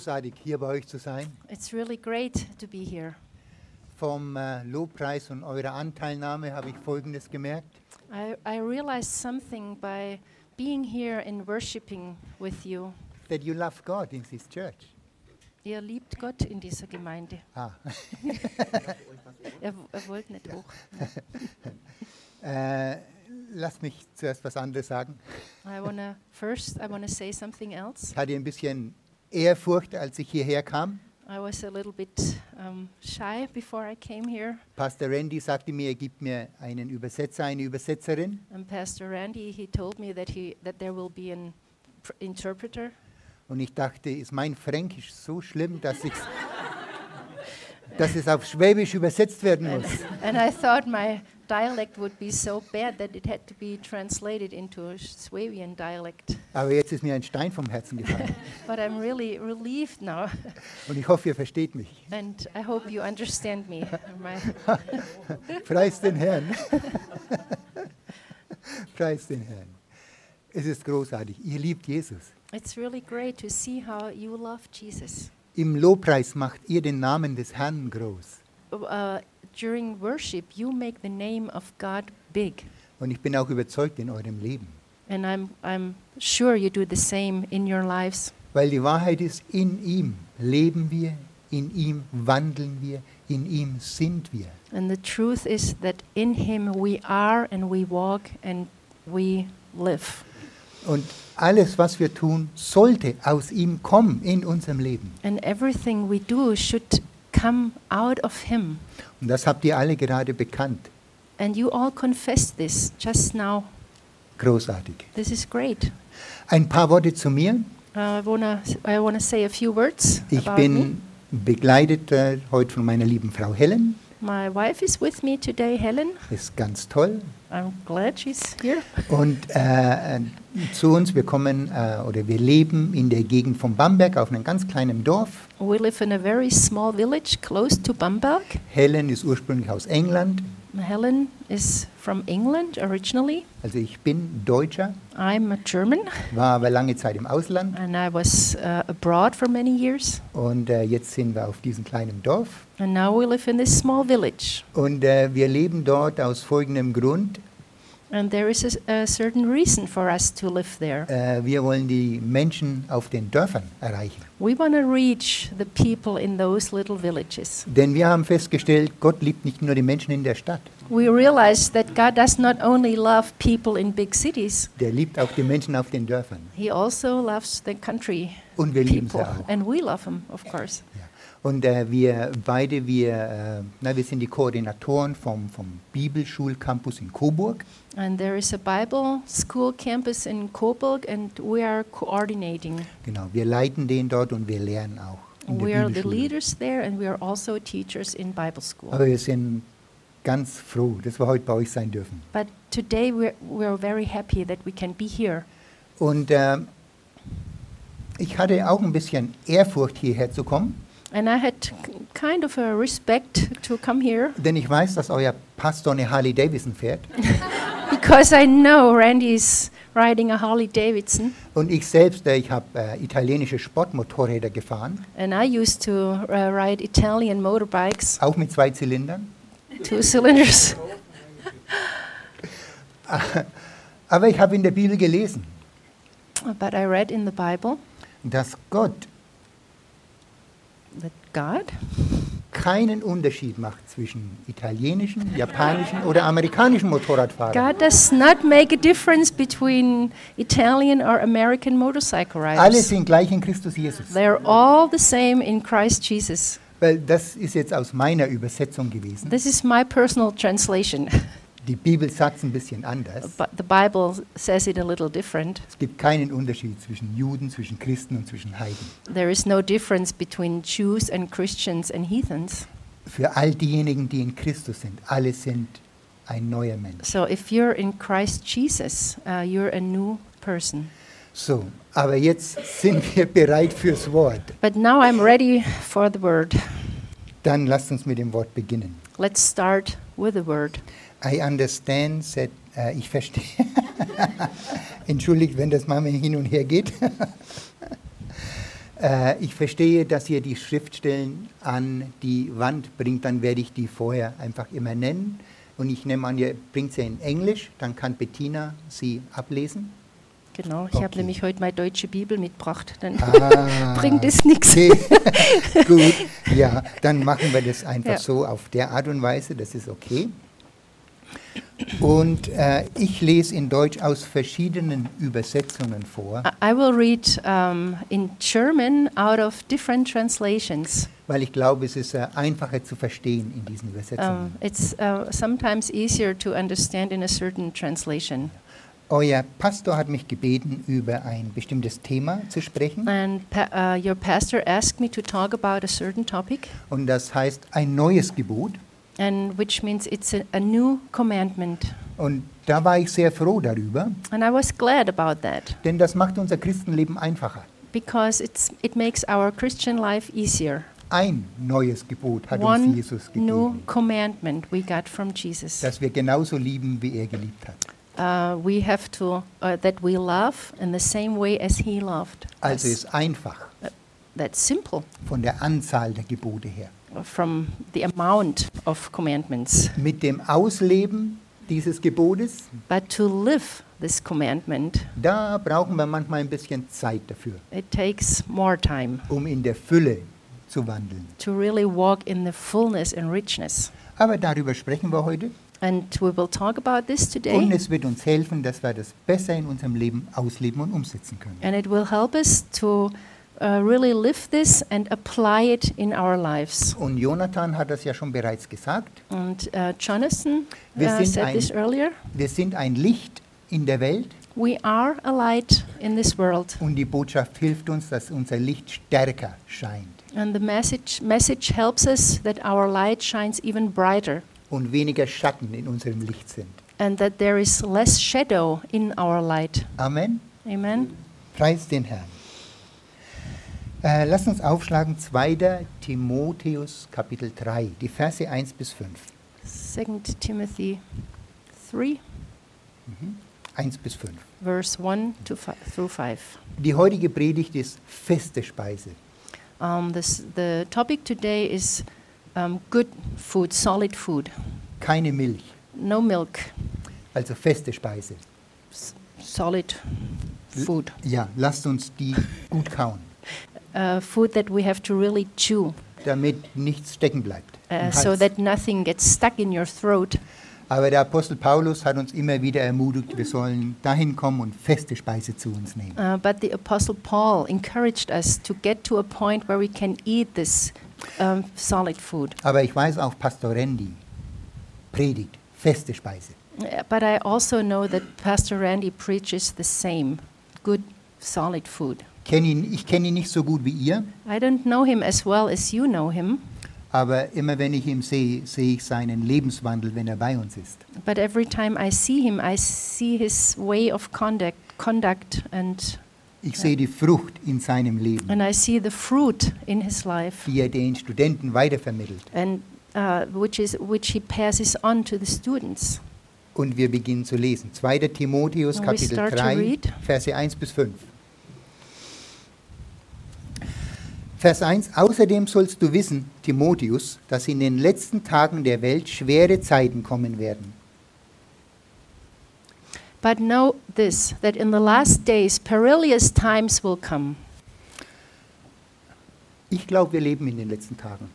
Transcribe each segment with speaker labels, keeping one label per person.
Speaker 1: großartig, hier bei euch zu sein.
Speaker 2: It's really great to be here.
Speaker 1: Vom äh, Lobpreis und eurer Anteilnahme habe ich Folgendes gemerkt.
Speaker 2: I, I realized something by being here and worshiping with you.
Speaker 1: That you love God in this church.
Speaker 2: Ihr liebt Gott in dieser Gemeinde.
Speaker 1: Ah.
Speaker 2: Er, er wollte nicht hoch.
Speaker 1: Äh, lass mich zuerst was anderes sagen.
Speaker 2: I wanna first I wanna say something else.
Speaker 1: Ich hatte ein bisschen Ehrfurcht, als ich hierher kam.
Speaker 2: I was a little bit um, shy before I came here,
Speaker 1: Pastor Randy sagte mir, er gibt mir einen Übersetzer, eine Übersetzerin.
Speaker 2: and Pastor Randy he told me that he that there will be an pr- interpreter.
Speaker 1: Und ich dachte, ist mein Fränkisch so schlimm, dass, ich's, dass es auf Schwäbisch übersetzt werden
Speaker 2: And,
Speaker 1: muss.
Speaker 2: and I thought my dialect would be so bad that it had to be translated into a Swabian dialect.
Speaker 1: Aber jetzt ist mir ein Stein vom Herzen gefallen.
Speaker 2: But I'm really relieved now,
Speaker 1: Und ich hoffe, ihr versteht mich.
Speaker 2: and I hope you understand me.
Speaker 1: Preis den Herrn. Preis den Herrn. Es ist großartig. Ihr liebt Jesus.
Speaker 2: it's really great to see how you love Jesus.
Speaker 1: Im Lobpreis macht ihr den Namen des Herrn groß.
Speaker 2: Uh, during worship, you make the name of God big,
Speaker 1: Und ich bin auch überzeugt in eurem Leben.
Speaker 2: and I'm I'm sure you do the same in your lives.
Speaker 1: Weil die Wahrheit ist, in ihm leben wir, in ihm wandeln wir, in ihm sind wir.
Speaker 2: And the truth is that in Him we are, and we walk, and we live.
Speaker 1: Und alles, was wir tun, sollte aus ihm kommen in unserem Leben.
Speaker 2: And everything we do should come out of Him.
Speaker 1: Und das habt ihr alle gerade bekannt.
Speaker 2: And you all confessed this just now.
Speaker 1: Großartig.
Speaker 2: This is great.
Speaker 1: Ein paar Worte zu mir.
Speaker 2: Uh, I wanna I wanna say a few words
Speaker 1: Ich
Speaker 2: about me.
Speaker 1: bin begleitet äh, heute von meiner lieben Frau Helen.
Speaker 2: My wife is with me today, Helen.
Speaker 1: Ist ganz toll.
Speaker 2: I'm glad she's here.
Speaker 1: Und äh, äh, zu uns, wir kommen äh, oder wir leben in der Gegend von Bamberg auf einem ganz kleinen Dorf.
Speaker 2: We live in a very small village close to Bamberg.
Speaker 1: Helen ist ursprünglich aus England.
Speaker 2: Helen is from England originally.
Speaker 1: Also ich bin Deutscher,
Speaker 2: I'm a German,
Speaker 1: war aber lange Zeit im Ausland.
Speaker 2: and I was uh, abroad for many years.
Speaker 1: Und äh, jetzt sind wir auf diesem kleinen Dorf.
Speaker 2: And now we live in this small village.
Speaker 1: Und äh, wir leben dort aus folgendem Grund.
Speaker 2: And there is a, a certain reason for us to live there.
Speaker 1: Äh, wir wollen die Menschen auf den Dörfern erreichen.
Speaker 2: We want to reach the people in those little villages.
Speaker 1: Denn wir haben festgestellt, Gott liebt nicht nur die Menschen in der Stadt,
Speaker 2: We realize that God does not only love people in big cities,
Speaker 1: der liebt auch die Menschen auf den Dörfern.
Speaker 2: He also loves the country
Speaker 1: Und wir lieben sie auch.
Speaker 2: And we love Him, of course.
Speaker 1: Ja. Und äh, wir beide, wir, äh, na, wir sind die Koordinatoren vom, vom Bibelschulcampus in Coburg.
Speaker 2: And there is a Bible school campus in Coburg, and we are coordinating.
Speaker 1: Genau, wir leiten den dort und wir lernen auch. in der
Speaker 2: We are the leaders there, and we are also teachers in Bible school.
Speaker 1: Aber wir sind ganz froh, dass wir heute bei euch sein dürfen.
Speaker 2: But today we're, we're very happy that we can be here.
Speaker 1: Und äh, ich hatte auch ein bisschen Ehrfurcht, hierher zu kommen,
Speaker 2: And I had kind of a respect to come here
Speaker 1: denn ich weiß, dass euer Pastor eine Harley Davidson fährt.
Speaker 2: because I know Randy is riding a Harley Davidson,
Speaker 1: Und ich selbst, äh, ich habe äh, italienische Sportmotorräder gefahren,
Speaker 2: and I used to uh, ride Italian motorbikes,
Speaker 1: auch mit zwei Zylindern.
Speaker 2: two cylinders.
Speaker 1: Aber ich habe in der Bibel gelesen,
Speaker 2: But I read in the Bible
Speaker 1: dass Gott
Speaker 2: that God
Speaker 1: keinen Unterschied macht zwischen italienischen, japanischen oder amerikanischen Motorradfahrern.
Speaker 2: God does not make a difference between Italian or American motorcycle
Speaker 1: Alle
Speaker 2: riders.
Speaker 1: sind gleich in Christus Jesus.
Speaker 2: They're all the same in Christ Jesus.
Speaker 1: Weil das ist jetzt aus meiner Übersetzung gewesen.
Speaker 2: This is my personal translation,
Speaker 1: Die Bibel sagt es ein bisschen anders.
Speaker 2: but the Bible says it a little different.
Speaker 1: Es gibt keinen Unterschied zwischen Juden, zwischen Christen und zwischen Heiden.
Speaker 2: There is no difference between Jews and Christians and heathens.
Speaker 1: Für all diejenigen, die in Christus sind, alle sind ein neuer Mensch.
Speaker 2: So if you're in Christ Jesus, uh, you're a new person.
Speaker 1: So, aber jetzt sind wir bereit fürs Wort.
Speaker 2: But now I'm ready for the word.
Speaker 1: Dann lasst uns mit dem Wort beginnen.
Speaker 2: Let's start with the word.
Speaker 1: I understand that, äh, ich verstehe. Entschuldigt, wenn das manchmal hin und her geht. Äh, ich verstehe, dass ihr die Schriftstellen an die Wand bringt, dann werde ich die vorher einfach immer nennen. Und ich nehme an, ihr bringt sie in Englisch, dann kann Bettina sie ablesen.
Speaker 2: Genau, ich habe
Speaker 1: Okay.
Speaker 2: nämlich heute meine deutsche Bibel mitgebracht. Dann
Speaker 1: Ah,
Speaker 2: bringt es nichts.
Speaker 1: Okay, gut. Ja, dann machen wir das einfach
Speaker 2: Ja.
Speaker 1: so auf der Art und Weise, das ist okay. Und äh, ich lese in Deutsch aus verschiedenen Übersetzungen vor,
Speaker 2: I will read um, in German out of different translations.
Speaker 1: weil ich glaube, es ist äh, einfacher zu verstehen in diesen
Speaker 2: Um,
Speaker 1: Übersetzungen.
Speaker 2: it's uh, sometimes easier to understand in a certain translation.
Speaker 1: Euer Pastor hat mich gebeten, über ein bestimmtes Thema zu sprechen.
Speaker 2: And uh, your pastor asked me to talk about a certain topic,
Speaker 1: Und das heißt ein neues Gebot.
Speaker 2: And which means it's a, a new commandment.
Speaker 1: Und da war ich sehr froh darüber,
Speaker 2: And I was glad about that
Speaker 1: denn das macht unser Christenleben einfacher.
Speaker 2: because it's, it makes our Christian life easier.
Speaker 1: Ein neues Gebot hat uns
Speaker 2: One
Speaker 1: Jesus
Speaker 2: new
Speaker 1: gegeben,
Speaker 2: commandment we got from Jesus.
Speaker 1: dass wir genauso lieben, wie er geliebt hat.
Speaker 2: Uh, we have to, uh, that we love in the same way as He loved
Speaker 1: Also ist einfach
Speaker 2: That's simple
Speaker 1: von der Anzahl der Gebote her.
Speaker 2: From the amount of commandments.
Speaker 1: Mit dem Ausleben dieses Gebotes,
Speaker 2: But to live this commandment,
Speaker 1: da brauchen wir manchmal ein bisschen Zeit dafür,
Speaker 2: it takes more time
Speaker 1: um in der Fülle zu wandeln.
Speaker 2: to really walk in the fullness and richness.
Speaker 1: Aber darüber sprechen wir heute
Speaker 2: And we will talk about this
Speaker 1: und
Speaker 2: today.
Speaker 1: es wird uns helfen, dass wir das besser in unserem Leben ausleben und umsetzen können.
Speaker 2: And it will help us to uh, really live this and apply it in our lives.
Speaker 1: Und Jonathan hat das ja schon bereits gesagt.
Speaker 2: And uh, Jonathan uh, said
Speaker 1: ein-
Speaker 2: this earlier.
Speaker 1: Wir sind ein Licht in der Welt
Speaker 2: We are a light in this world.
Speaker 1: und die Botschaft hilft uns, dass unser Licht stärker scheint
Speaker 2: And the message, message helps us that our light shines even brighter
Speaker 1: und weniger Schatten in unserem Licht sind.
Speaker 2: and that there is less shadow in our light.
Speaker 1: Amen.
Speaker 2: Amen.
Speaker 1: Preis den Herrn. Äh, lass uns aufschlagen 2. Timotheus Kapitel 3, die Verse 1 bis 5.
Speaker 2: 2 Timothy 3,
Speaker 1: 1 bis 5.
Speaker 2: verse 1 to fi- through 5.
Speaker 1: Die heutige Predigt ist feste Speise.
Speaker 2: Um, this, the topic today is um, good food, solid food,
Speaker 1: Keine Milch,
Speaker 2: no milk,
Speaker 1: also feste Speise.
Speaker 2: s- solid
Speaker 1: L-
Speaker 2: food.
Speaker 1: Ja, lasst uns die gut kauen,
Speaker 2: Uh, food that we have to really chew
Speaker 1: damit nichts stecken bleibt.
Speaker 2: uh, so that nothing gets stuck in your throat.
Speaker 1: Aber der Apostel Paulus hat uns immer wieder ermutigt, wir sollen dahin kommen und feste Speise zu uns nehmen.
Speaker 2: Uh, but the Apostle Paul encouraged us to get to a point where we can eat this um, solid food.
Speaker 1: Aber ich weiß auch, Pastor Randy predigt feste Speise.
Speaker 2: Uh, But I also know that Pastor Randy preaches the same good, solid food.
Speaker 1: Kenn ihn, ich kenne ihn nicht so gut wie ihr,
Speaker 2: I don't know him as well as you know him,
Speaker 1: aber immer wenn ich ihn sehe, sehe ich seinen Lebenswandel, wenn er bei uns ist.
Speaker 2: but every time I see him, I see his way of conduct, conduct and,
Speaker 1: Ich sehe die Frucht in seinem Leben,
Speaker 2: and I see the fruit in his life,
Speaker 1: die er den Studenten weitervermittelt.
Speaker 2: and uh, which, is, which he passes on to the students.
Speaker 1: Und wir beginnen zu lesen. 2. Timotheus Kapitel
Speaker 2: start to
Speaker 1: 3,
Speaker 2: read.
Speaker 1: Verse 1 bis 5. Vers 1. Außerdem sollst du wissen, Timotheus, dass in den letzten Tagen der Welt schwere Zeiten kommen werden.
Speaker 2: But know this that in the last days perilous times will come.
Speaker 1: Ich glaube, wir leben in den letzten Tagen.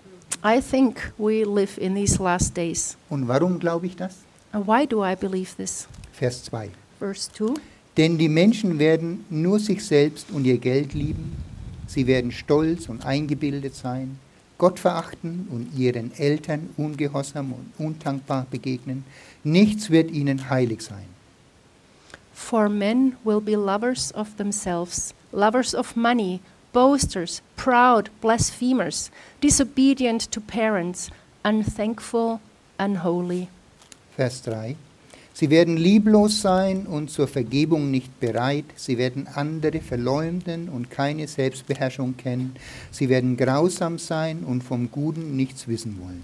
Speaker 2: I think we live in these last days.
Speaker 1: Und warum glaube ich das?
Speaker 2: And why do I believe this?
Speaker 1: Vers 2.
Speaker 2: Verse 2
Speaker 1: Denn die Menschen werden nur sich selbst und ihr Geld lieben. Sie werden stolz und eingebildet sein, Gott verachten und ihren Eltern ungehorsam und undankbar begegnen. Nichts wird ihnen heilig sein.
Speaker 2: For men will be lovers of themselves, lovers of money, boasters, proud, blasphemers, disobedient to parents, unthankful, unholy.
Speaker 1: Vers 3. Sie werden lieblos sein und zur Vergebung nicht bereit. Sie werden andere verleumden und keine Selbstbeherrschung kennen. Sie werden grausam sein und vom Guten nichts wissen wollen.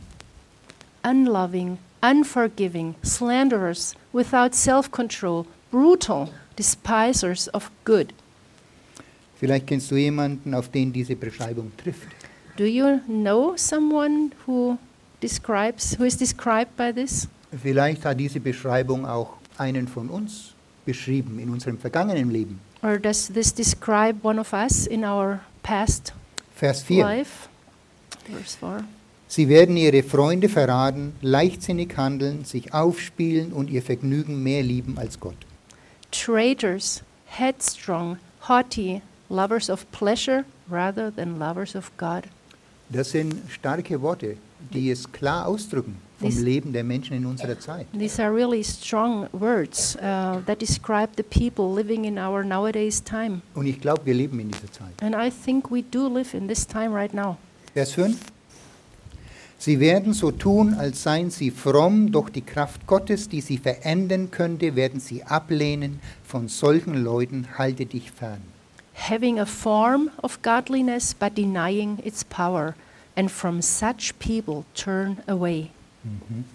Speaker 2: unloving, unforgiving, slanderers, without self control, brutal, despisers of good,
Speaker 1: Vielleicht kennst du jemanden, auf den diese Beschreibung trifft.
Speaker 2: Do you know someone who describes who is described by this?
Speaker 1: Vielleicht hat diese Beschreibung auch einen von uns beschrieben in unserem vergangenen Leben.
Speaker 2: Or does this describe one of us in our past
Speaker 1: Vers 4.
Speaker 2: life? Verse 4.
Speaker 1: Sie werden ihre Freunde verraten, leichtsinnig handeln, sich aufspielen und ihr Vergnügen mehr lieben als Gott.
Speaker 2: Traitors, headstrong, haughty, lovers of pleasure rather than lovers of God.
Speaker 1: Das sind starke Worte, die es klar ausdrücken vom
Speaker 2: Dies-
Speaker 1: Leben der Menschen in unserer Zeit.
Speaker 2: These are really strong words uh, that describe the people living in our nowadays time.
Speaker 1: Und ich glaube, wir leben in dieser Zeit.
Speaker 2: And I think we do live in this time right now.
Speaker 1: Vers 5. Sie werden so tun, als seien sie fromm, doch die Kraft Gottes, die sie verändern könnte, werden sie ablehnen. Von solchen Leuten halte dich fern.
Speaker 2: Having a form of godliness but denying its power, and from such people turn away. Mhm.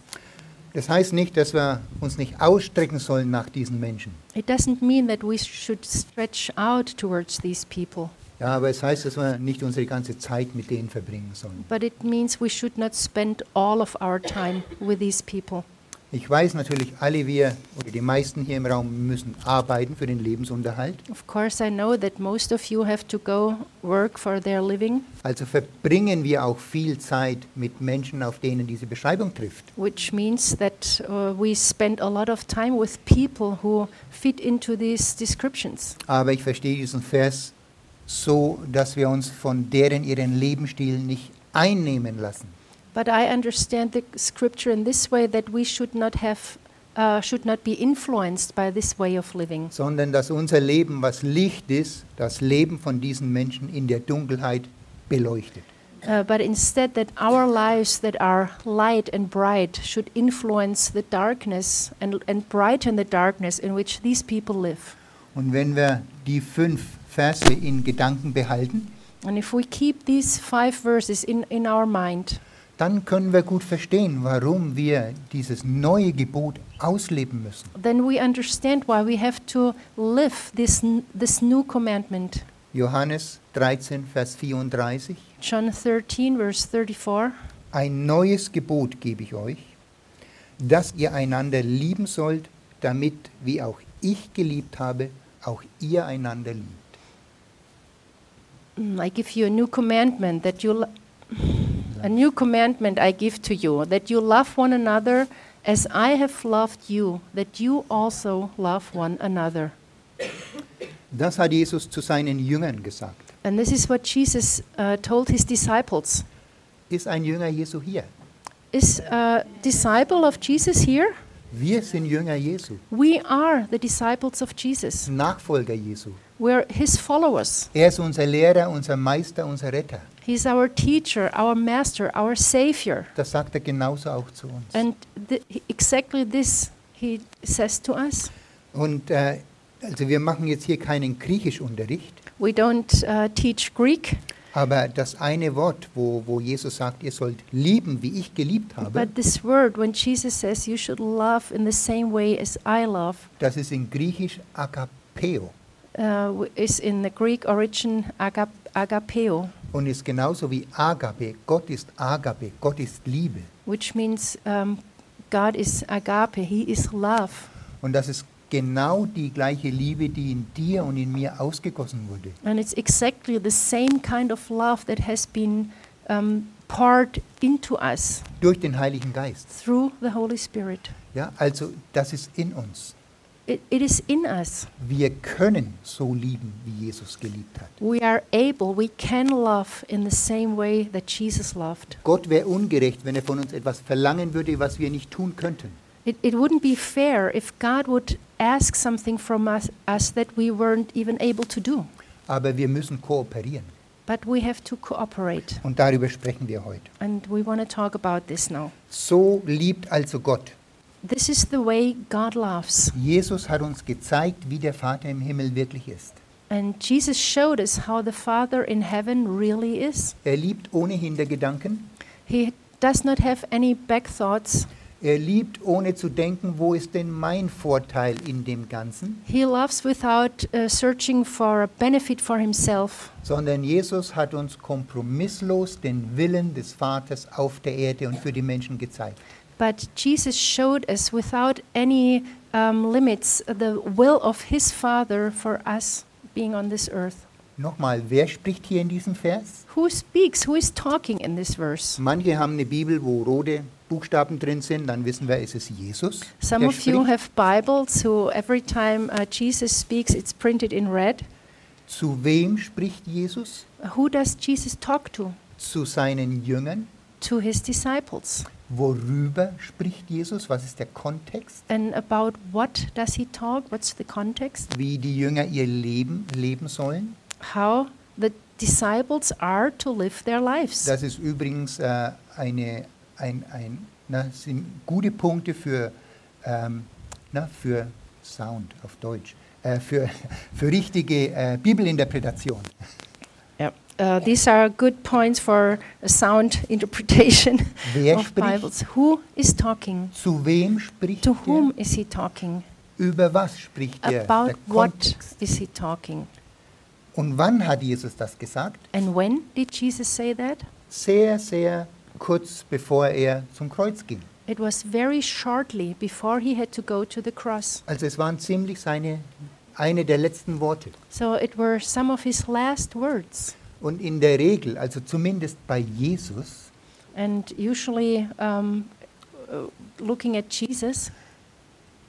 Speaker 1: Das heißt nicht, dass wir uns nicht ausstrecken sollen nach diesen Menschen.
Speaker 2: It doesn't mean that we should stretch out towards these people,
Speaker 1: Ja, aber es heißt, dass wir nicht unsere ganze Zeit mit denen verbringen sollen.
Speaker 2: but it means we should not spend all of our time with these people.
Speaker 1: Ich weiß natürlich, alle wir oder die meisten hier im Raum müssen arbeiten für den Lebensunterhalt.
Speaker 2: Of course, I know that most of you have to go work for their living,
Speaker 1: Also verbringen wir auch viel Zeit mit Menschen, auf denen diese Beschreibung trifft.
Speaker 2: which means that uh, we spend a lot of time with people who fit into these descriptions.
Speaker 1: Aber ich verstehe diesen Vers so, dass wir uns von deren ihren Lebensstil nicht einnehmen lassen.
Speaker 2: But I understand the scripture in this way that we should not have, uh, should not be influenced by this way of living,
Speaker 1: sondern dass unser Leben, was Licht ist, das Leben von diesen Menschen in der Dunkelheit beleuchtet.
Speaker 2: uh, but instead that our lives that are light and bright should influence the darkness and, and brighten the darkness in which these people live.
Speaker 1: Und wenn wir die fünf Verse in Gedanken behalten,
Speaker 2: And if we keep these five verses in, in our mind,
Speaker 1: dann können wir gut verstehen, warum wir dieses neue Gebot ausleben müssen.
Speaker 2: then we understand why we have to live this, this new commandment.
Speaker 1: Johannes 13, Vers 34.
Speaker 2: John 13, verse 34.
Speaker 1: Ein neues Gebot gebe ich euch, dass ihr einander lieben sollt, damit, wie auch ich geliebt habe, auch ihr einander liebt.
Speaker 2: Mm, I give you a new commandment that you a new commandment I give to you that you love one another as I have loved you that you also love one another.
Speaker 1: Das hat Jesus zu seinen Jüngern gesagt.
Speaker 2: And this is what Jesus uh, told his disciples.
Speaker 1: Ist ein Jünger Jesu hier?
Speaker 2: Is a disciple of Jesus here?
Speaker 1: Wir sind Jünger Jesu,
Speaker 2: We are the disciples of Jesus.
Speaker 1: Nachfolger Jesu.
Speaker 2: We're his followers.
Speaker 1: Er ist unser Lehrer, unser Meister, unser Retter.
Speaker 2: He's our teacher, our master, our savior.
Speaker 1: Das sagt er genauso auch zu uns.
Speaker 2: And th- exactly this he says to us.
Speaker 1: Und äh, also wir machen jetzt hier keinen Griechischunterricht,
Speaker 2: We don't uh, teach Greek,
Speaker 1: aber das eine Wort, wo, wo Jesus sagt, ihr sollt lieben, wie ich geliebt habe,
Speaker 2: but this word, when Jesus says you should love in the same way as I love,
Speaker 1: das ist in Griechisch agapeo
Speaker 2: uh, is in the Greek origin agap- agapeo,
Speaker 1: und ist genauso wie agape. Gott ist agape, Gott ist Liebe.
Speaker 2: which means um, God is agape, He is love.
Speaker 1: Und das ist genau die gleiche Liebe, die in dir und in mir ausgegossen wurde.
Speaker 2: And it's exactly the same kind of love that has been um, poured into us
Speaker 1: Durch den Heiligen Geist.
Speaker 2: through the Holy Spirit.
Speaker 1: Ja, also das ist in uns.
Speaker 2: It, it is in us.
Speaker 1: Wir können so lieben, wie Jesus geliebt hat.
Speaker 2: We are able, we can love in the same way that Jesus loved.
Speaker 1: Gott wäre ungerecht, wenn er von uns etwas verlangen würde, was wir nicht tun könnten.
Speaker 2: It, it wouldn't be fair if God would ask something from us, us that we weren't even able to do.
Speaker 1: Aber wir müssen kooperieren.
Speaker 2: But we have to cooperate.
Speaker 1: Und darüber sprechen wir heute.
Speaker 2: And we want to talk about this now.
Speaker 1: So liebt also Gott.
Speaker 2: This is the way God loves.
Speaker 1: Jesus hat uns gezeigt, wie der Vater im Himmel wirklich ist.
Speaker 2: And Jesus showed us how the Father in heaven really is.
Speaker 1: Er liebt ohne Hintergedanken.
Speaker 2: He does not have any back thoughts.
Speaker 1: Er liebt, ohne zu denken, wo ist denn mein Vorteil in dem Ganzen,
Speaker 2: He loves without uh, searching for a benefit for himself.
Speaker 1: sondern Jesus hat uns kompromisslos den Willen des Vaters auf der Erde und für die Menschen gezeigt.
Speaker 2: But Jesus showed us without any um, limits the will of his Father for us being on this earth.
Speaker 1: Nochmal, wer spricht hier in diesem Vers?
Speaker 2: Who speaks? Who is talking in this verse?
Speaker 1: Manche haben eine Bibel, wo rote Buchstaben drin sind, dann wissen wir, es ist Jesus.
Speaker 2: Some of you have Bibles, so every time uh, Jesus speaks, it's printed in red.
Speaker 1: Zu wem spricht Jesus?
Speaker 2: Who does Jesus talk to?
Speaker 1: Zu seinen Jüngern.
Speaker 2: To his disciples.
Speaker 1: Worüber spricht Jesus? Was ist der Kontext?
Speaker 2: And about what does he talk? What's the context?
Speaker 1: Wie die Jünger ihr Leben leben sollen?
Speaker 2: How the disciples are to live their lives.
Speaker 1: Das ist übrigens äh, eine, ein, ein, na, sind gute Punkte für, ähm, na, für Sound auf Deutsch, äh, für, für richtige äh, Bibelinterpretation.
Speaker 2: Uh, these are good points for a sound interpretation
Speaker 1: Wer
Speaker 2: of? Bibles. Who is talking?
Speaker 1: Zu wem spricht
Speaker 2: To
Speaker 1: er?
Speaker 2: whom is he talking?
Speaker 1: Über was spricht er?
Speaker 2: About
Speaker 1: Der
Speaker 2: what
Speaker 1: Kontext.
Speaker 2: is he talking?
Speaker 1: Und wann hat Jesus das gesagt?
Speaker 2: And when did Jesus say that?
Speaker 1: Sehr, sehr kurz bevor er zum Kreuz ging.
Speaker 2: It was very shortly before he had to go to the cross.
Speaker 1: Also es waren ziemlich seine, eine der letzten Worte.
Speaker 2: So it were some of his last words.
Speaker 1: Und in der Regel, also zumindest bei Jesus,
Speaker 2: And usually, um, uh, looking at Jesus,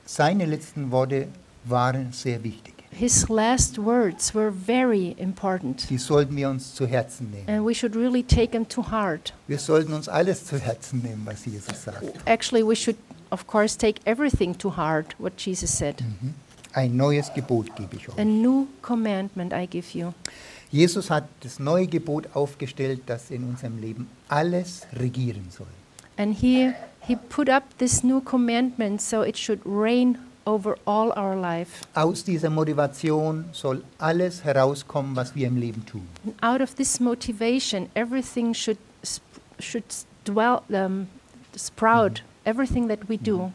Speaker 1: seine letzten Worte waren sehr wichtig.
Speaker 2: his last words were very important.
Speaker 1: Die sollten wir uns zu Herzen nehmen.
Speaker 2: And we should really take them to heart.
Speaker 1: Wir sollten uns alles zu Herzen nehmen, was Jesus sagt.
Speaker 2: Actually, we should, of course, take everything to heart, what Jesus said.
Speaker 1: Mhm. Ein neues Gebot gebe ich
Speaker 2: A new commandment I give you.
Speaker 1: Jesus hat das neue Gebot aufgestellt, das in unserem Leben alles regieren soll.
Speaker 2: And he, he put up this new commandment so it should reign over all our life.
Speaker 1: Aus dieser Motivation soll alles herauskommen, was wir im Leben tun.
Speaker 2: And out of this motivation, everything should, should dwell, um, sprout, everything that we do.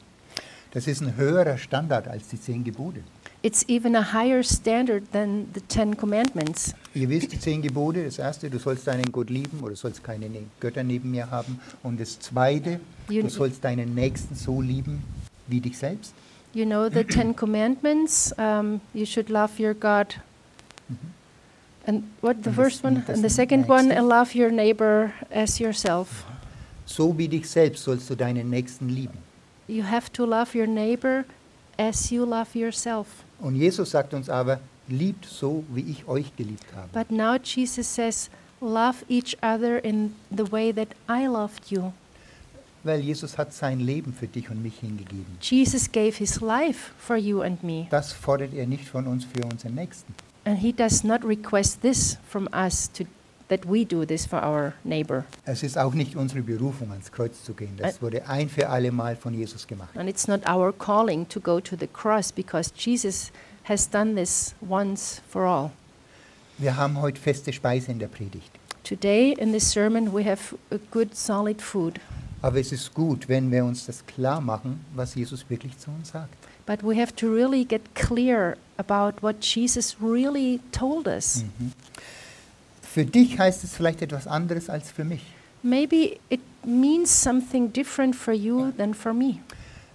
Speaker 1: Das ist ein höherer Standard als die zehn Gebote.
Speaker 2: It's even a higher standard than the Ten Commandments.
Speaker 1: Ihr wisst, die zehn Gebote, das erste, du sollst deinen Gott lieben oder du sollst keine ne- Götter neben mir haben. Und das zweite,
Speaker 2: You-
Speaker 1: du sollst deinen Nächsten so lieben wie dich selbst.
Speaker 2: You know the Ten Commandments. Um, you should love your God. And what the
Speaker 1: the
Speaker 2: first one?
Speaker 1: and the
Speaker 2: second one, love your neighbor as yourself.
Speaker 1: So wie dich selbst sollst du deinen Nächsten lieben.
Speaker 2: You have to love your neighbor as you love yourself.
Speaker 1: Und Jesus sagt uns aber, liebt so, wie ich euch geliebt habe.
Speaker 2: But now Jesus says, love each other in the way that I loved you.
Speaker 1: Weil Jesus hat sein Leben für dich und mich hingegeben.
Speaker 2: Jesus gave his life for you and me.
Speaker 1: Das fordert er nicht von uns für unseren Nächsten.
Speaker 2: And he does not request this from us to, that we do this for our neighbor.
Speaker 1: Es ist auch nicht unsere Berufung, ans Kreuz zu gehen. Das wurde ein für alle Mal von Jesus gemacht.
Speaker 2: And it's not our calling to go to the cross because Jesus has done this once for all.
Speaker 1: Wir haben heute feste Speise in der Predigt.
Speaker 2: Today in this sermon we have a good solid food,
Speaker 1: Aber es ist gut, wenn wir uns das klar machen, was Jesus wirklich zu uns sagt.
Speaker 2: but we have to really get clear about what Jesus really told us.
Speaker 1: Mhm. Für dich heißt es vielleicht etwas anderes als für mich.
Speaker 2: Maybe it means something different for you than for me.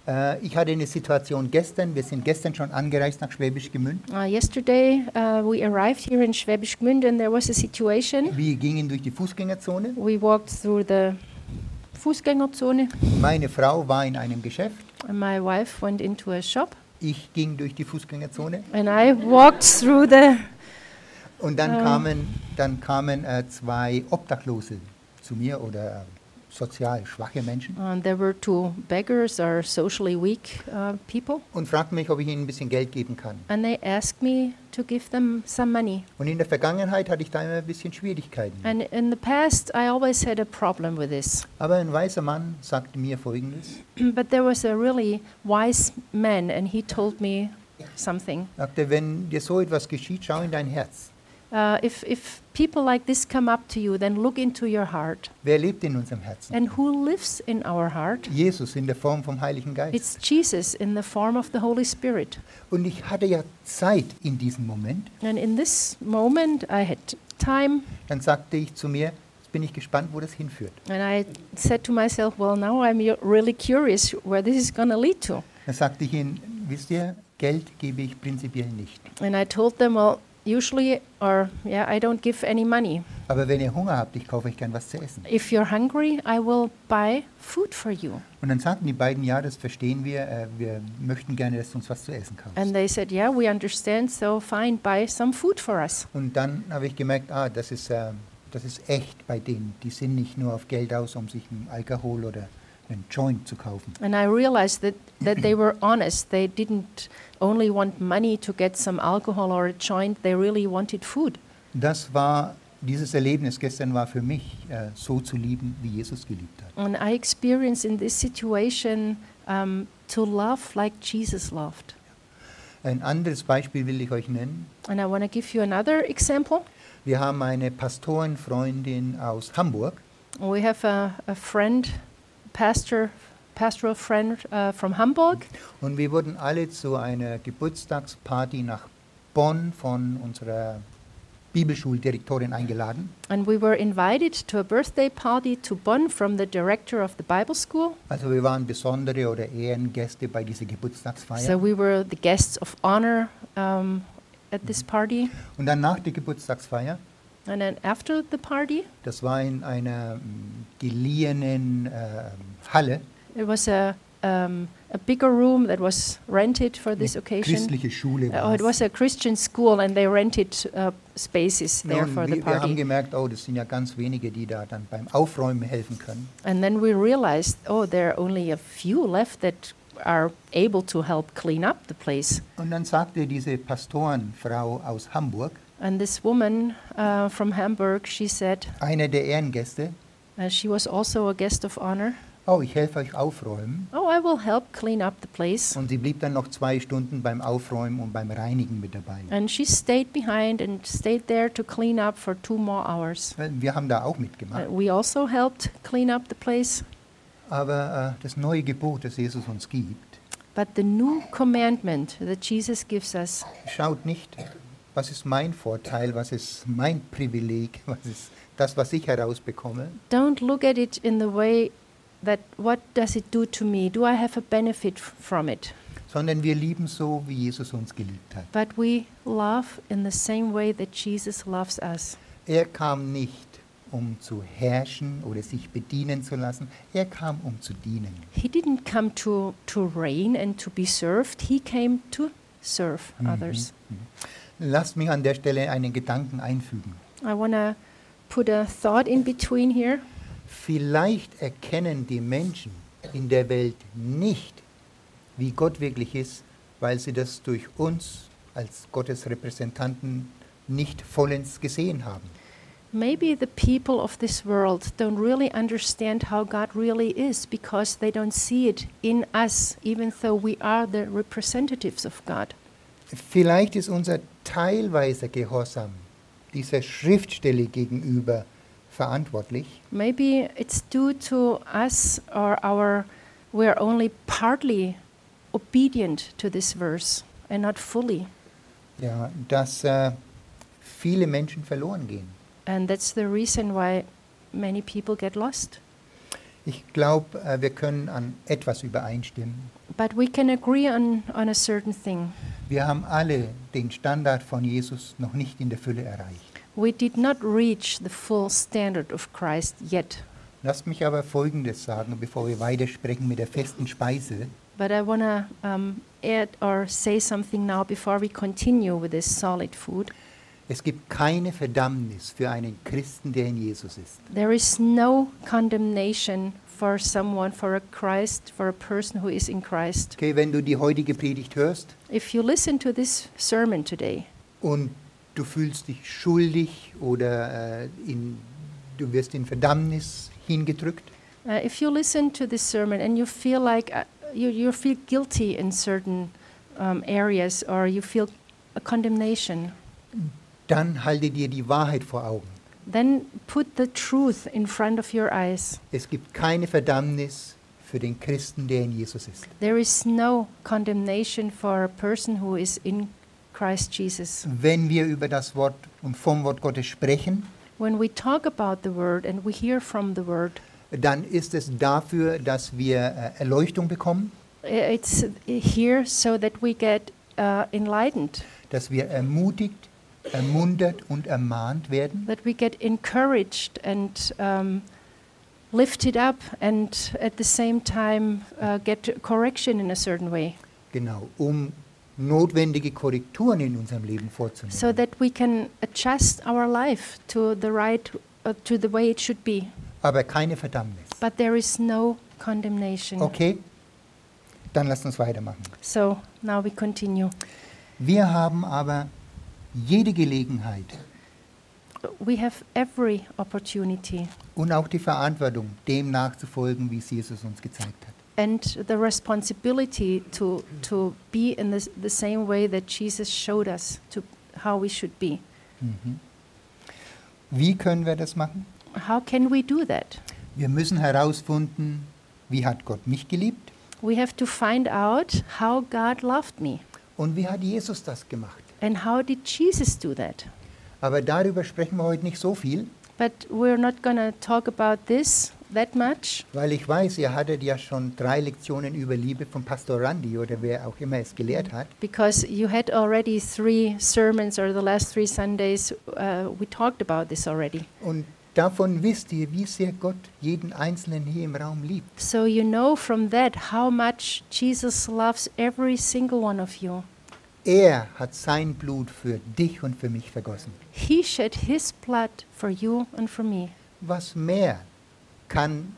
Speaker 1: Äh, ich hatte eine Situation gestern, wir sind gestern schon angereist nach Schwäbisch Gmünd.
Speaker 2: Uh, yesterday uh, we arrived here in Schwäbisch Gmünd and there was a situation.
Speaker 1: Wir gingen durch die Fußgängerzone.
Speaker 2: We walked through the Fußgängerzone
Speaker 1: Meine Frau war in einem Geschäft.
Speaker 2: and my wife went into a shop
Speaker 1: Ich ging durch die Fußgängerzone.
Speaker 2: and I walked through the
Speaker 1: Und dann
Speaker 2: Ähm.
Speaker 1: kamen, dann kamen äh, zwei Obdachlose zu mir oder sozial schwache Menschen
Speaker 2: and there were two beggars or socially weak uh, people
Speaker 1: und fragten mich, ob ich ihnen ein bisschen Geld geben kann.
Speaker 2: and they asked me to give them some money.
Speaker 1: Und in der Vergangenheit hatte ich da immer ein bisschen Schwierigkeiten.
Speaker 2: And in the past I always had a problem with this.
Speaker 1: Aber ein weiser Mann sagte mir Folgendes.
Speaker 2: but there was a really wise man and he told me something.
Speaker 1: Sagte, wenn dir so etwas geschieht, schau in dein Herz.
Speaker 2: Uh, if, if people like this come up to you, then look into your heart.
Speaker 1: Wer lebt in unserem Herzen?
Speaker 2: And who lives in our heart?
Speaker 1: Jesus in der Form vom Heiligen Geist.
Speaker 2: It's Jesus in the form of the Holy Spirit.
Speaker 1: Und ich hatte ja Zeit in diesem Moment.
Speaker 2: And in this moment, I had time,
Speaker 1: Dann sagte ich zu mir, bin ich gespannt, wo das hinführt.
Speaker 2: and I said to myself, well, now I'm really curious where this is going to lead to.
Speaker 1: Dann sagte ich ihnen, wisst ihr, Geld gebe ich prinzipiell nicht.
Speaker 2: And I told them, well, usually, or yeah, I don't give any money.
Speaker 1: Aber wenn ihr Hunger habt, ich kaufe euch gern was zu essen.
Speaker 2: If you're hungry, I will buy food for you.
Speaker 1: Und dann sagten die beiden, ja, das verstehen wir, äh, wir möchten gerne, dass du uns was zu essen kaufst.
Speaker 2: And they said, yeah, we understand, so fine, buy some food for us.
Speaker 1: Und dann habe ich gemerkt, ah, das ist, äh, das ist echt bei denen. Die sind nicht nur auf Geld aus, um sich einen Alkohol oder einen Joint zu kaufen.
Speaker 2: And I realized that, that they were honest. They didn't only want money to get some alcohol or a joint, they really wanted food.
Speaker 1: Das war, dieses Erlebnis gestern war für mich, äh, so zu lieben, wie Jesus geliebt hat.
Speaker 2: And I experienced in this situation um, to love like Jesus loved.
Speaker 1: Ein anderes Beispiel will ich euch nennen.
Speaker 2: And I want to give you another example.
Speaker 1: Wir haben eine Pastorenfreundin aus Hamburg
Speaker 2: We have a, a friend, pastor, pastoral friend uh, from Hamburg,
Speaker 1: und wir wurden alle zu einer Geburtstagsparty nach Bonn von unserer Bibelschuldirektorin eingeladen.
Speaker 2: and we were invited to a birthday party to Bonn from the director of the Bible school.
Speaker 1: Also wir waren besondere oder Ehrengäste bei dieser Geburtstagsfeier.
Speaker 2: So we were the guests of honor um, at this party.
Speaker 1: und dann nach der Geburtstagsfeier,
Speaker 2: And then after the party,
Speaker 1: das war in einer mm, geliehenen äh, Halle,
Speaker 2: it was a, um, a bigger room that was rented for this
Speaker 1: eine
Speaker 2: occasion.
Speaker 1: christliche Schule war
Speaker 2: oh, it was a Christian school, and they rented uh, spaces there
Speaker 1: Nun,
Speaker 2: for the
Speaker 1: wir, wir haben
Speaker 2: party.
Speaker 1: gemerkt, oh, das sind ja ganz wenige, die da dann beim Aufräumen helfen können.
Speaker 2: And then we realized, oh, there are only a few left that are able to help clean up the place.
Speaker 1: Und dann sagte diese Pastorenfrau aus Hamburg,
Speaker 2: And this woman uh, from Hamburg, she said,
Speaker 1: einer der Ehrengäste,
Speaker 2: uh, she was also a guest of honor.
Speaker 1: oh, ich helfe euch aufräumen.
Speaker 2: Oh, I will help clean up the place.
Speaker 1: Und sie blieb dann noch zwei Stunden beim Aufräumen und beim Reinigen mit dabei.
Speaker 2: And she stayed behind and stayed there to clean up for two more hours.
Speaker 1: Wir haben da auch
Speaker 2: Uh,
Speaker 1: mitgemacht.
Speaker 2: we also helped clean up the place.
Speaker 1: Aber äh, das neue Gebot, das Jesus uns gibt,
Speaker 2: But the new commandment that Jesus gives us
Speaker 1: schaut nicht, was ist mein Vorteil, was ist mein Privileg, was ist das, was ich herausbekomme,
Speaker 2: don't look at it in the way that what does it do to me? Do I have a benefit from it?
Speaker 1: sondern wir lieben so, wie Jesus uns geliebt hat.
Speaker 2: But we love in the same way that Jesus loves us.
Speaker 1: Er kam nicht, um zu herrschen oder sich bedienen zu lassen. Er kam, um zu dienen.
Speaker 2: He didn't come to, to reign and to be served, he came to serve
Speaker 1: Mhm.
Speaker 2: others.
Speaker 1: Lasst mich an der Stelle einen Gedanken einfügen.
Speaker 2: I want to put a thought in between here.
Speaker 1: Vielleicht erkennen die Menschen in der Welt nicht, wie Gott wirklich ist, weil sie das durch uns als Gottes Repräsentanten nicht vollends gesehen haben.
Speaker 2: Maybe the people of this world don't really understand how God really is because they don't see it in us, even though we are the representatives of God.
Speaker 1: Vielleicht ist unser teilweiser Gehorsam dieser Schriftstelle gegenüber verantwortlich,
Speaker 2: Maybe it's due to us or our, we are only partly obedient to this verse and not fully.
Speaker 1: ja, dass äh, viele Menschen verloren gehen.
Speaker 2: And that's the reason why many people get lost.
Speaker 1: Ich glaube, äh, wir können an etwas übereinstimmen.
Speaker 2: But we can agree on, on a certain thing.
Speaker 1: Wir haben alle den Standard von Jesus noch nicht in der Fülle erreicht.
Speaker 2: We did not reach the full standard of Christ yet.
Speaker 1: Lasst mich aber Folgendes sagen, bevor wir weitersprechen mit der festen Speise.
Speaker 2: But I want to um, add or say something now before we continue with this solid food.
Speaker 1: Es gibt keine Verdammnis für einen Christen, der in Jesus ist.
Speaker 2: There is no condemnation for someone, for a Christ, for a person who is in Christ.
Speaker 1: Okay, wenn du die heutige Predigt hörst
Speaker 2: If you listen to this sermon today
Speaker 1: und du fühlst dich schuldig oder äh, in, du wirst in Verdammnis hingedrückt,
Speaker 2: Uh, if you listen to this sermon and you feel like uh, you, you feel guilty in certain um, areas or you feel a condemnation,
Speaker 1: dann halte dir die Wahrheit vor Augen.
Speaker 2: then put the truth in front of your eyes.
Speaker 1: Es gibt keine Verdammnis für den Christen, der in Jesus ist.
Speaker 2: There is no condemnation for a person who is in Christ Jesus.
Speaker 1: Wenn wir über das Wort und vom Wort Gottes sprechen,
Speaker 2: When we talk about the word and we hear from the word,
Speaker 1: dann ist es dafür, dass wir äh, Erleuchtung bekommen,
Speaker 2: it's here so that we get uh, enlightened,
Speaker 1: dass wir ermutigt, ermuntert und ermahnt werden.
Speaker 2: that we get encouraged and um, lifted up, and at the same time uh, get correction in a certain way,
Speaker 1: Genau, um notwendige Korrekturen in unserem Leben vorzunehmen.
Speaker 2: so that we can adjust our life to the right, uh, to the way it should be.
Speaker 1: Aber keine Verdammnis.
Speaker 2: But there is no condemnation.
Speaker 1: Okay? Dann lasst uns weitermachen.
Speaker 2: So now we continue.
Speaker 1: Wir haben aber jede Gelegenheit
Speaker 2: We have every opportunity
Speaker 1: und auch die Verantwortung, dem nachzufolgen, wie es Jesus uns gezeigt hat.
Speaker 2: and the responsibility to, to be in this, the same way that Jesus showed us to how we should be.
Speaker 1: Mhm. Wie können wir das machen?
Speaker 2: How can we do that?
Speaker 1: Wir müssen herausfinden, wie hat Gott mich geliebt
Speaker 2: We have to find out how God loved me
Speaker 1: und wie hat Jesus das gemacht.
Speaker 2: And how did Jesus do that.
Speaker 1: Aber darüber sprechen wir heute nicht so viel,
Speaker 2: But we're not going to talk about this that much
Speaker 1: weil ich weiß, ihr hattet ja schon drei Lektionen über Liebe von Pastor Randy oder wer auch immer es gelehrt hat.
Speaker 2: because you had already three sermons or the last three Sundays. Uh, we talked about this already.
Speaker 1: Und davon wisst ihr, wie sehr Gott jeden Einzelnen hier im Raum liebt.
Speaker 2: So you know from that how much Jesus loves every single one of you.
Speaker 1: Er hat sein Blut für dich und für mich vergossen.
Speaker 2: He shed his blood for you and for me.
Speaker 1: Was mehr kann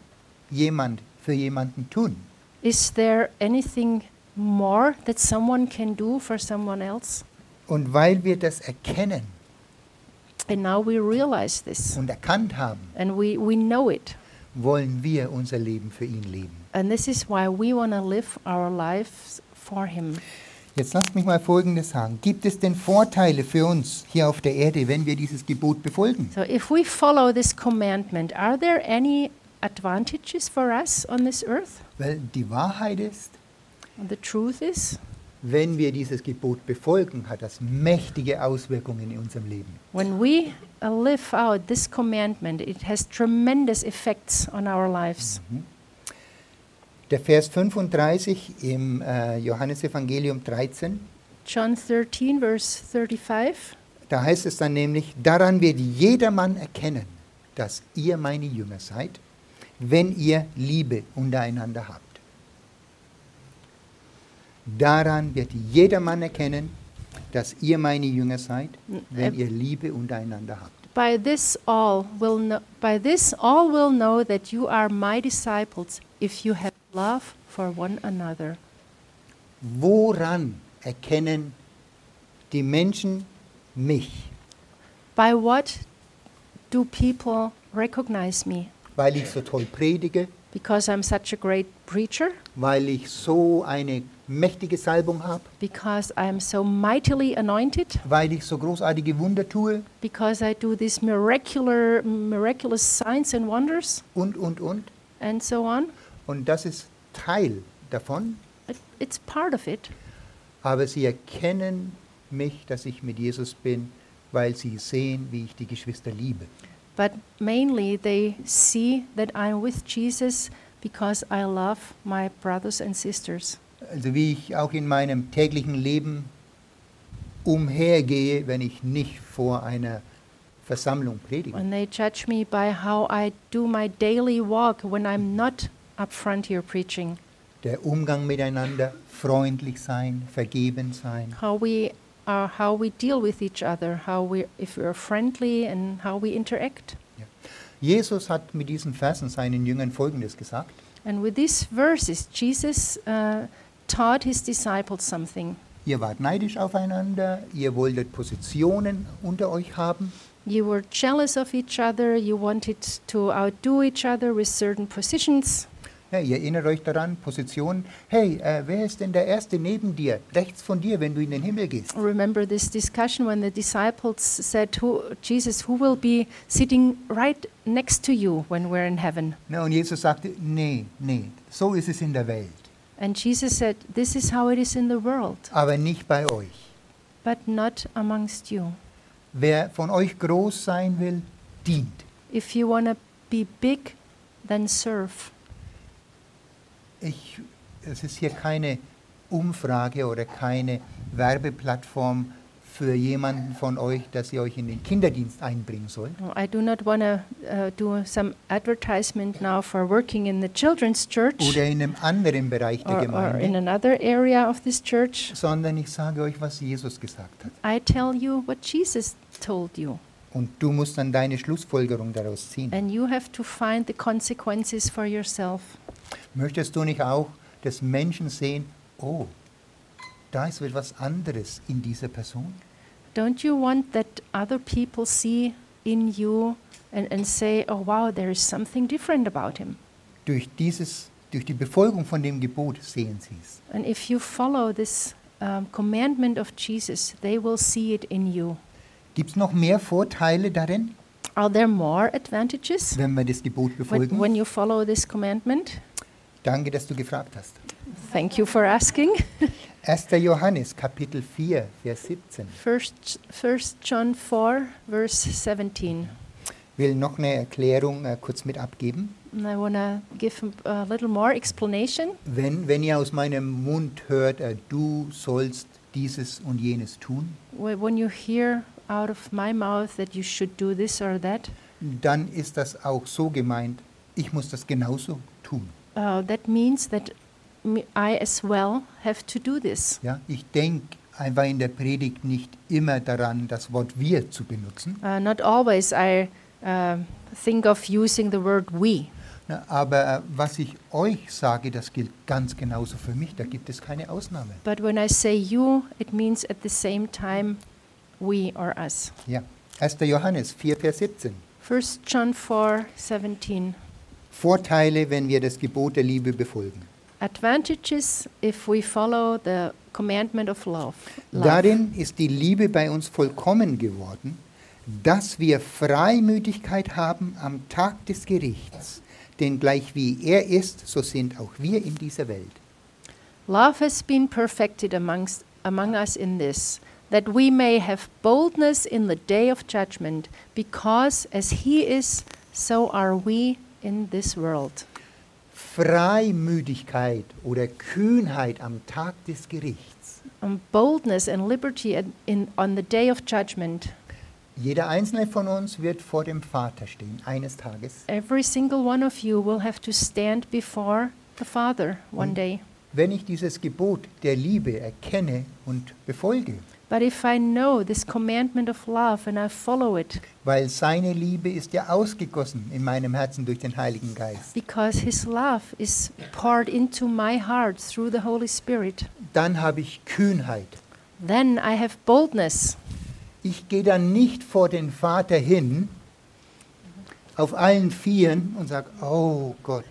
Speaker 1: jemand für jemanden tun?
Speaker 2: Is there anything more that someone can do for someone else?
Speaker 1: Und weil wir das erkennen
Speaker 2: And now we realize this
Speaker 1: und erkannt haben,
Speaker 2: and we, we know it.
Speaker 1: wollen wir unser Leben für ihn leben.
Speaker 2: And this is why we want to live our lives for him.
Speaker 1: Jetzt lasst mich mal Folgendes sagen. Gibt es denn Vorteile für uns hier auf der Erde, wenn wir dieses Gebot befolgen?
Speaker 2: So if we follow this commandment, are there any advantages for us on this earth?
Speaker 1: Weil die Wahrheit ist,
Speaker 2: And the truth is,
Speaker 1: wenn wir dieses Gebot befolgen, hat das mächtige Auswirkungen in unserem Leben.
Speaker 2: when we uh, live out this commandment, it has tremendous effects on our lives.
Speaker 1: Der Vers 35 im äh, Johannesevangelium 13,
Speaker 2: John 13, verse 35.
Speaker 1: da heißt es dann nämlich, daran wird jedermann erkennen, dass ihr meine Jünger seid, wenn ihr Liebe untereinander habt. Daran wird jedermann erkennen, dass ihr meine Jünger seid, wenn ihr Liebe untereinander habt.
Speaker 2: By this all will know, by this all will know that you are my disciples if you have love for one another.
Speaker 1: Woran erkennen die Menschen mich?
Speaker 2: By what do people recognize me?
Speaker 1: Weil ich so toll predige,
Speaker 2: Because I'm such a great preacher?
Speaker 1: weil ich so eine mächtige Salbung habe,
Speaker 2: Because I'm so mightily anointed?
Speaker 1: weil ich so großartige Wunder tue
Speaker 2: Because I do these miracular, miraculous signs and wonders
Speaker 1: und, und, und.
Speaker 2: and so on?
Speaker 1: Und das ist Teil davon.
Speaker 2: It, it's part of it.
Speaker 1: Aber sie erkennen mich, dass ich mit Jesus bin, weil sie sehen, wie ich die Geschwister liebe.
Speaker 2: But mainly they see that I'm with Jesus because I love my brothers and sisters.
Speaker 1: Also wie ich auch in meinem täglichen Leben umhergehe, wenn ich nicht vor einer Versammlung predige.
Speaker 2: And they judge me by how I do my daily walk when I'm not up front here preaching.
Speaker 1: Der Umgang miteinander, freundlich sein, vergeben sein.
Speaker 2: How we are, how we deal with each other, how we, if we're friendly and how we interact.
Speaker 1: Jesus hat mit diesen Versen seinen Jüngern Folgendes gesagt.
Speaker 2: And with these verses, Jesus uh, taught his disciples something.
Speaker 1: Ihr wart neidisch aufeinander, ihr wolltet Positionen unter euch haben,
Speaker 2: You were jealous of each other, you wanted to outdo each other with certain positions.
Speaker 1: Ja, ihr erinnert euch daran, Position. Hey, äh, wer ist denn der Erste neben dir, rechts von dir, wenn du in den Himmel gehst?
Speaker 2: Remember this discussion when the disciples said, who, Jesus, who will be sitting right next to you when we're in heaven?
Speaker 1: Na, und Jesus sagte, nee, nee, so ist es in der Welt,
Speaker 2: And Jesus said, This is how it is in the world,
Speaker 1: aber nicht bei euch.
Speaker 2: but not amongst you.
Speaker 1: Wer von euch groß sein will, dient.
Speaker 2: If you want to be big, then serve.
Speaker 1: Ich, es ist hier keine Umfrage oder keine Werbeplattform für jemanden von euch, dass ihr euch in den Kinderdienst einbringen sollt.
Speaker 2: I do not want to uh, do some advertisement now for working in the children's church
Speaker 1: oder in einem anderen Bereich der
Speaker 2: or, or in
Speaker 1: Gemeinde,
Speaker 2: another area of this church.
Speaker 1: sondern ich sage euch, was Jesus gesagt hat.
Speaker 2: I tell you what Jesus told you,
Speaker 1: Und du musst dann deine Schlussfolgerung daraus ziehen.
Speaker 2: and you have to find the consequences for yourself.
Speaker 1: Möchtest du nicht auch, dass Menschen sehen, oh, da ist etwas anderes in dieser Person?
Speaker 2: Don't you want that other people see in you and, and say, oh wow, there is something different about him?
Speaker 1: Durch, dieses, durch die Befolgung von dem Gebot sehen sie es.
Speaker 2: And if you follow this um, commandment of Jesus, they will see it in you.
Speaker 1: Gibt es noch mehr Vorteile darin,
Speaker 2: Are there more advantages
Speaker 1: wenn wir das Gebot
Speaker 2: when,
Speaker 1: befolgen?
Speaker 2: when you follow this commandment?
Speaker 1: Danke, dass du gefragt hast.
Speaker 2: Thank you for asking.
Speaker 1: 1. Johannes, Kapitel 4, Vers 17.
Speaker 2: First, First John 4, verse 17.
Speaker 1: will noch eine Erklärung äh, kurz mit abgeben.
Speaker 2: And I want to give a, little more explanation.
Speaker 1: Wenn, wenn ihr aus meinem Mund hört, äh, du sollst dieses und jenes tun,
Speaker 2: Wh- When you hear out of my mouth that you should do this or that,
Speaker 1: dann ist das auch so gemeint, ich muss das genauso tun.
Speaker 2: uh, that means that me, I as well have to do this.
Speaker 1: Ja? Ich denke einfach in der Predigt nicht immer daran, das Wort wir zu benutzen,
Speaker 2: Uh, not always I uh, think of using the word we,
Speaker 1: na, aber äh, was ich euch sage, das gilt ganz genauso für mich, da gibt es keine Ausnahme.
Speaker 2: but when I say you, it means at the same time we or us.
Speaker 1: Ja. 1. Johannes 4, Vers 17.
Speaker 2: 1 John 4 17.
Speaker 1: Vorteile, wenn wir das Gebot der Liebe befolgen.
Speaker 2: Advantages if we follow the commandment of love. love.
Speaker 1: Darin ist die Liebe bei uns vollkommen geworden, dass wir Freimütigkeit haben am Tag des Gerichts. Denn gleich wie er ist, so sind auch wir in dieser Welt.
Speaker 2: Love has been perfected amongst, among us in this, that we may have boldness in the day of judgment, because as he is, so are we in this world.
Speaker 1: Freimütigkeit oder Kühnheit am Tag des Gerichts.
Speaker 2: Um, boldness and liberty at, in, on the day of judgment.
Speaker 1: Jeder einzelne von uns wird vor dem Vater stehen, eines Tages.
Speaker 2: Every single one of you will have to stand before the Father one
Speaker 1: Und-
Speaker 2: day.
Speaker 1: Wenn ich dieses Gebot der Liebe erkenne und befolge,
Speaker 2: But if I know this commandment of love and I follow it,
Speaker 1: weil seine Liebe ist ja ausgegossen in meinem Herzen durch den Heiligen Geist,
Speaker 2: because His love is poured into my heart through the Holy Spirit,
Speaker 1: dann habe ich Kühnheit.
Speaker 2: then I have boldness.
Speaker 1: Ich gehe dann nicht vor den Vater hin, auf allen Vieren und sage, oh Gott,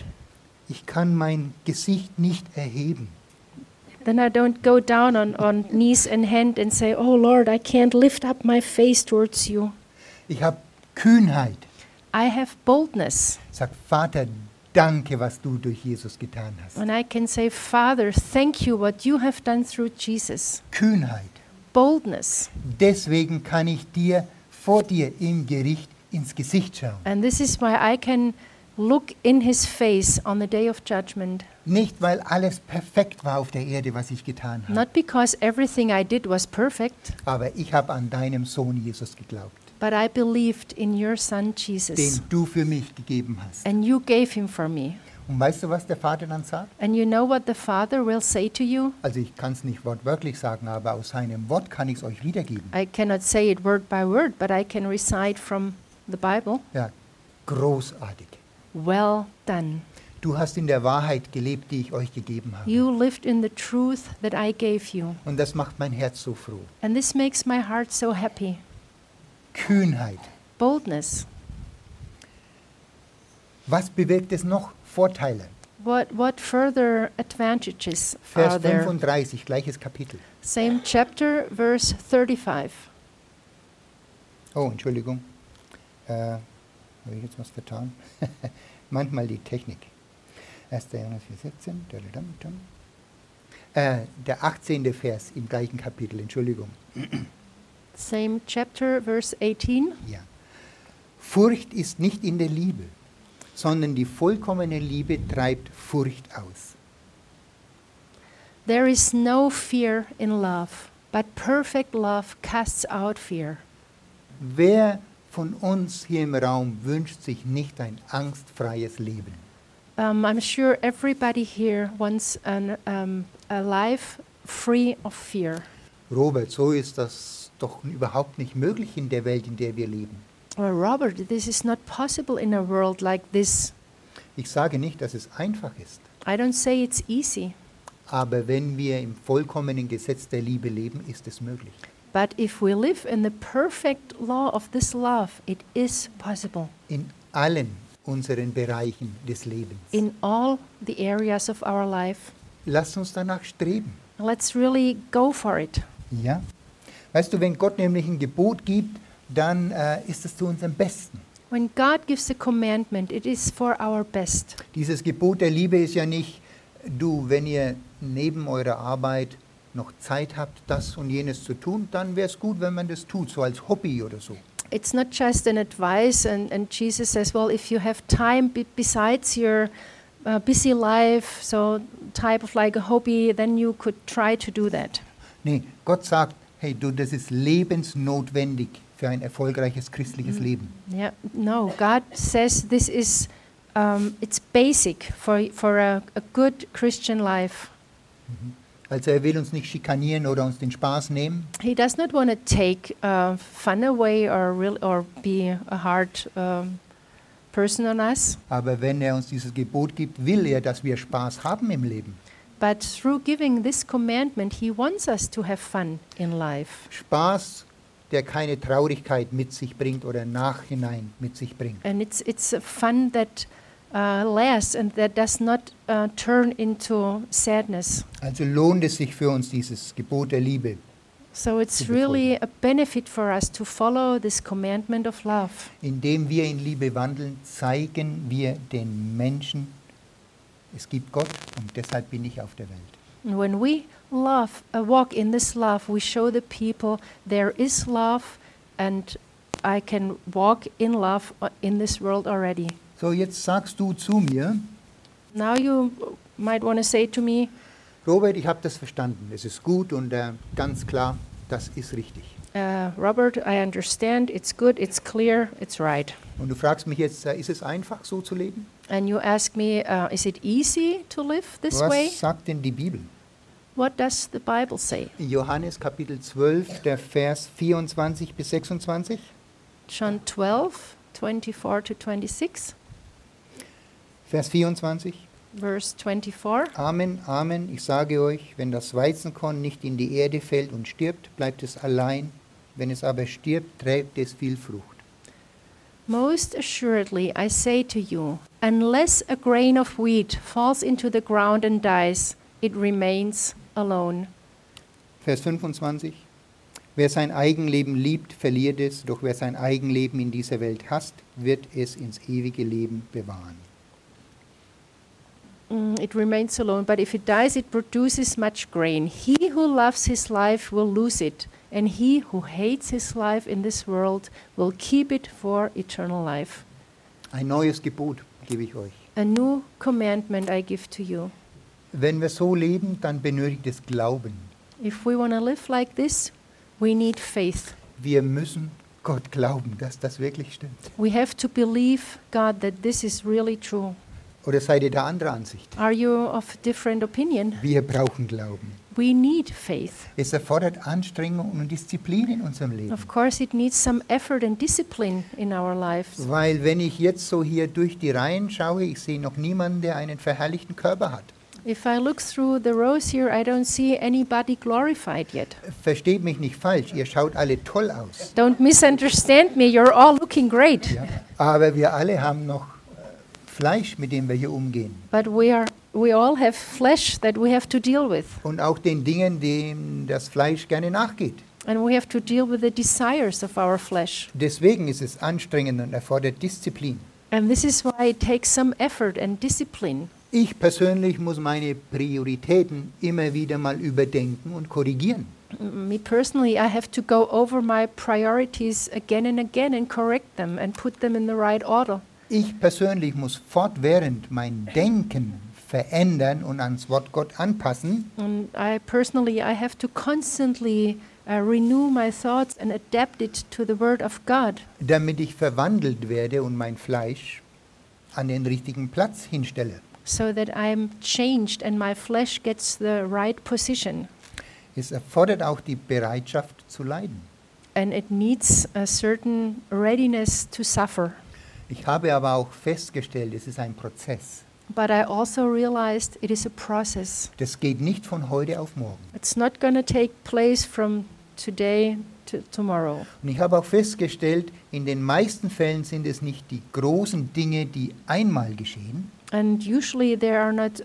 Speaker 1: ich kann mein Gesicht nicht erheben.
Speaker 2: Then I don't go down on, on knees and hand and say, Oh Lord, I can't lift up my face towards you.
Speaker 1: Ich habe Kühnheit.
Speaker 2: I have boldness.
Speaker 1: Sag, Vater, danke, was du durch Jesus getan hast.
Speaker 2: And I can say, Father, thank you what you have done through Jesus.
Speaker 1: Kühnheit.
Speaker 2: Boldness.
Speaker 1: Deswegen kann ich dir vor dir im Gericht ins Gesicht schauen.
Speaker 2: And this is why I can look in his face on the day of judgment.
Speaker 1: Nicht, weil alles perfekt war auf der Erde, was ich getan habe.
Speaker 2: Not because everything I did was perfect,
Speaker 1: Aber ich habe an deinem Sohn Jesus geglaubt,
Speaker 2: but I believed in your son
Speaker 1: den
Speaker 2: Jesus.
Speaker 1: du für mich gegeben hast.
Speaker 2: And you gave him for me.
Speaker 1: Und weißt du, was der Vater dann sagt?
Speaker 2: And you know what the Father will say to you?
Speaker 1: Also ich kann es nicht wortwörtlich sagen, aber aus seinem Wort kann ich es euch wiedergeben.
Speaker 2: I cannot say it word by word, but I can recite from the Bible.
Speaker 1: Ja, großartig.
Speaker 2: Well done.
Speaker 1: Du hast in der Wahrheit gelebt, die ich euch gegeben habe.
Speaker 2: You lived in the truth that I gave you.
Speaker 1: Und das macht mein Herz so froh.
Speaker 2: And this makes my heart so happy.
Speaker 1: Kühnheit.
Speaker 2: Boldness.
Speaker 1: Was bewirkt es noch? Vorteile.
Speaker 2: What, what further advantages are
Speaker 1: Vers
Speaker 2: there?
Speaker 1: 35, gleiches Kapitel.
Speaker 2: Same chapter, verse 35.
Speaker 1: Oh, Entschuldigung. Äh, Habe ich jetzt was vertan? Manchmal die Technik. 1. Johannes 4,17. dadadam, dam. Äh, der 18. Vers im gleichen Kapitel, Entschuldigung.
Speaker 2: Same chapter, verse 18.
Speaker 1: Ja. Furcht ist nicht in der Liebe, sondern die vollkommene Liebe treibt Furcht aus.
Speaker 2: There is no fear in love, but perfect love casts out fear.
Speaker 1: Wer von uns hier im Raum wünscht sich nicht ein angstfreies Leben?
Speaker 2: Um, I'm sure everybody here wants an, um, a life free of fear.
Speaker 1: Robert, so ist das doch überhaupt nicht möglich in der Welt, in der wir leben.
Speaker 2: Well, Robert, this is not possible in a world like this.
Speaker 1: Ich sage nicht, dass es einfach ist,
Speaker 2: I don't say it's easy,
Speaker 1: aber wenn wir im vollkommenen Gesetz der Liebe leben, ist es möglich.
Speaker 2: but if we live in the perfect law of this love, it is possible
Speaker 1: In allen unseren Bereichen des Lebens.
Speaker 2: in all the areas of our life.
Speaker 1: Lasst uns danach streben.
Speaker 2: Let's really go for it.
Speaker 1: Ja? Weißt du, wenn Gott nämlich ein Gebot gibt, dann äh, ist es zu unserem Besten.
Speaker 2: When God gives a commandment, it is for our best.
Speaker 1: Dieses Gebot der Liebe ist ja nicht, du, wenn ihr neben eurer Arbeit noch Zeit habt, das und jenes zu tun, dann wäre es gut, wenn man das tut, so als Hobby oder so.
Speaker 2: It's not just an advice, and, and Jesus says, well, if you have time be- besides your uh, busy life, so type of like a hobby, then you could try to do that.
Speaker 1: Nee, Gott sagt, hey du, das ist lebensnotwendig für ein erfolgreiches christliches Leben.
Speaker 2: Yeah, no, God says this is um, it's basic for for a, a good Christian life.
Speaker 1: Also er will uns nicht schikanieren oder uns den Spaß nehmen,
Speaker 2: He does not want to take uh, fun away or real or be a hard um, person on us,
Speaker 1: aber wenn er uns dieses Gebot gibt, will er, dass wir Spaß haben im Leben.
Speaker 2: but through giving this commandment, He wants us to have fun in life,
Speaker 1: Spaß, der keine Traurigkeit mit sich bringt oder nachhinein mit sich bringt.
Speaker 2: and it's it's fun that uh, lasts and that does not uh, turn into sadness.
Speaker 1: Also lohnt es sich für uns, dieses Gebot der Liebe.
Speaker 2: So it's really a benefit for us to follow this commandment of love.
Speaker 1: Indem wir in Liebe wandeln, zeigen wir den Menschen, es gibt Gott und deshalb bin ich auf der Welt.
Speaker 2: And when we love, uh, walk in this love, we show the people there is love, and I can walk in love uh, in this world already.
Speaker 1: So, jetzt sagst du zu mir,
Speaker 2: Now you might want to say to me,
Speaker 1: Robert, ich habe das verstanden. Es ist gut und äh, ganz klar, das ist richtig.
Speaker 2: uh, Robert, I understand. It's good. It's clear. It's right.
Speaker 1: Und du fragst mich jetzt, äh, ist es einfach so zu leben?
Speaker 2: And you ask me, uh, is it easy to live this
Speaker 1: Was
Speaker 2: way?
Speaker 1: sagt denn die Bibel?
Speaker 2: What does the Bible say?
Speaker 1: Johannes Kapitel 12, der Vers 24 bis 26.
Speaker 2: John 12, 24 to 26,
Speaker 1: Vers 24.
Speaker 2: verse 24.
Speaker 1: Amen, Amen, ich sage euch, wenn das Weizenkorn nicht in die Erde fällt und stirbt, bleibt es allein. Wenn es aber stirbt, trägt es viel Frucht.
Speaker 2: Most assuredly, I say to you, unless a grain of wheat falls into the ground and dies, it remains alone.
Speaker 1: Vers 25. Wer sein Eigenleben liebt, verliert es, doch wer sein Eigenleben in dieser Welt hasst, wird es ins ewige Leben bewahren.
Speaker 2: Mm, it remains alone, but if it dies, it produces much grain. He who loves his life will lose it, and he who hates his life in this world will keep it for eternal life.
Speaker 1: Ein neues Gebot gebe ich euch.
Speaker 2: A new commandment I give to you.
Speaker 1: Wenn wir so leben, dann benötigt es Glauben.
Speaker 2: If we want to live like this, we need faith.
Speaker 1: Wir müssen Gott glauben, dass das wirklich stimmt.
Speaker 2: We have to believe, God, that this is really true.
Speaker 1: Oder seid ihr der anderer Ansicht?
Speaker 2: Are you of different opinion?
Speaker 1: Wir brauchen Glauben.
Speaker 2: We need faith.
Speaker 1: Es erfordert Anstrengung und Disziplin in unserem Leben.
Speaker 2: Of course, it needs some effort and discipline in our lives.
Speaker 1: Weil wenn ich jetzt so hier durch die Reihen schaue, ich sehe noch niemanden, der einen verherrlichten Körper hat.
Speaker 2: If I look through the rows here, I don't see anybody glorified yet.
Speaker 1: Versteht mich nicht falsch, ihr schaut alle toll aus.
Speaker 2: Don't misunderstand me, you're all looking great.
Speaker 1: Ja. Aber wir alle haben noch Fleisch, mit dem wir hier umgehen.
Speaker 2: but we are we all have flesh that we have to deal with,
Speaker 1: Und auch den Dingen, denen das Fleisch gerne nachgeht.
Speaker 2: and we have to deal with the desires of our flesh.
Speaker 1: Deswegen ist es anstrengend und erfordert Disziplin.
Speaker 2: And this is why it takes some effort and discipline.
Speaker 1: Ich persönlich muss meine Prioritäten immer wieder mal überdenken und korrigieren.
Speaker 2: Me personally, I have to go over my priorities again and again and correct them and put them in the right order.
Speaker 1: Ich persönlich muss fortwährend mein Denken verändern und ans Wort Gott anpassen,
Speaker 2: And I personally, I have to constantly uh, renew my thoughts and adapt it to the Word of God,
Speaker 1: damit ich verwandelt werde und mein Fleisch an den richtigen Platz hinstelle.
Speaker 2: so that I'm changed and my flesh gets the right position.
Speaker 1: Es erfordert auch die Bereitschaft zu leiden.
Speaker 2: And it needs a certain readiness to suffer.
Speaker 1: Ich habe aber auch festgestellt, es ist ein Prozess.
Speaker 2: But I also realized it is a process.
Speaker 1: Das geht nicht von heute auf morgen.
Speaker 2: It's not going to take place from today to tomorrow.
Speaker 1: Und ich habe auch festgestellt, in den meisten Fällen sind es nicht die großen Dinge, die einmal geschehen,
Speaker 2: And usually there are not,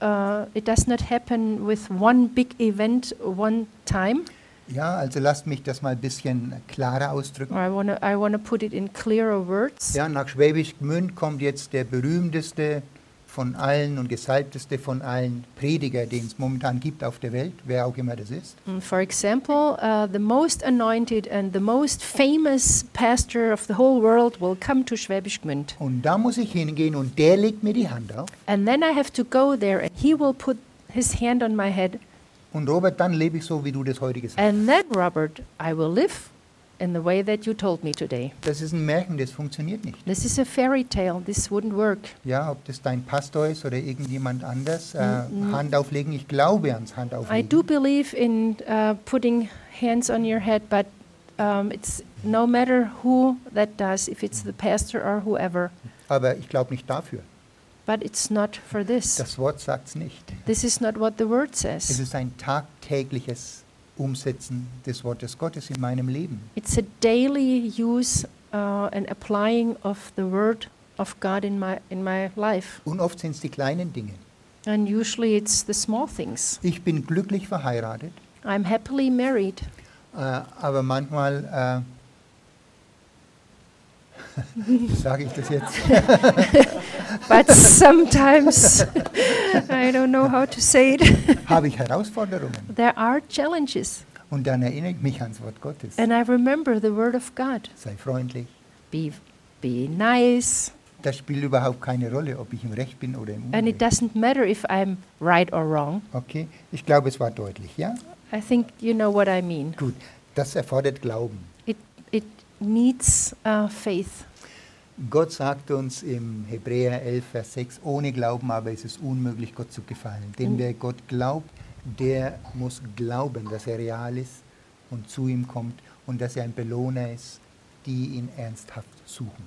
Speaker 2: uh, it does not happen with one big event one time.
Speaker 1: Ja, also lasst mich das mal ein bisschen klarer ausdrücken.
Speaker 2: Or I want to I wanna put it in clearer words.
Speaker 1: Ja, nach Schwäbisch Gmünd kommt jetzt der berühmteste von allen und gesalbteste von allen Prediger, den es momentan gibt auf der Welt, wer auch immer das ist.
Speaker 2: Mm, For example, uh, the most anointed and the most famous pastor of the whole world will come to Schwäbisch Gmünd.
Speaker 1: Und da muss ich hingehen und der legt mir die Hand auf.
Speaker 2: And then I have to go there and he will put his hand on my head.
Speaker 1: Und Robert, dann lebe ich so, wie du das heute gesagt hast.
Speaker 2: And then, Robert, I will live in the way that you told me today.
Speaker 1: Das ist ein Märchen, das funktioniert nicht.
Speaker 2: This is a fairy tale. This wouldn't work.
Speaker 1: Ja, ob das dein Pastor ist oder irgendjemand anders, äh,
Speaker 2: Mhm.
Speaker 1: Hand auflegen, ich glaube ans
Speaker 2: I
Speaker 1: Handauflegen.
Speaker 2: do believe in uh, putting hands on your head, but um, it's no matter who that does, if it's the pastor or whoever.
Speaker 1: Aber ich glaube nicht dafür.
Speaker 2: But it's not for this.
Speaker 1: Das Wort sagt es nicht.
Speaker 2: This is not what the word
Speaker 1: Es
Speaker 2: says.
Speaker 1: ist ein tagtägliches Umsetzen des Wortes Gottes in meinem Leben.
Speaker 2: It's a daily use uh, and applying of the word of God in my in my life.
Speaker 1: Und oft sind es die kleinen Dinge.
Speaker 2: And usually it's the small things.
Speaker 1: Ich bin glücklich verheiratet,
Speaker 2: I'm happily married,
Speaker 1: äh, aber manchmal, wie sage ich das jetzt?
Speaker 2: but sometimes I don't know how to say it.
Speaker 1: Habe ich Herausforderungen.
Speaker 2: there are challenges.
Speaker 1: Und dann erinnere ich mich ans Wort Gottes.
Speaker 2: And I remember the word of God.
Speaker 1: Sei freundlich.
Speaker 2: Be, be nice.
Speaker 1: Das spielt überhaupt keine Rolle, ob ich im Recht bin oder im
Speaker 2: And it doesn't matter if I'm right or wrong.
Speaker 1: Okay, ich glaube, es war deutlich, ja?
Speaker 2: I think you know what I mean.
Speaker 1: Gut, das erfordert Glauben.
Speaker 2: It, it needs uh, faith.
Speaker 1: Gott sagt uns im Hebräer 11, Vers 6, ohne Glauben aber ist es unmöglich, Gott zu gefallen. Denn
Speaker 2: Mhm.
Speaker 1: wer Gott glaubt, der muss glauben, dass er real ist und zu ihm kommt und dass er ein Belohner ist, die ihn ernsthaft suchen.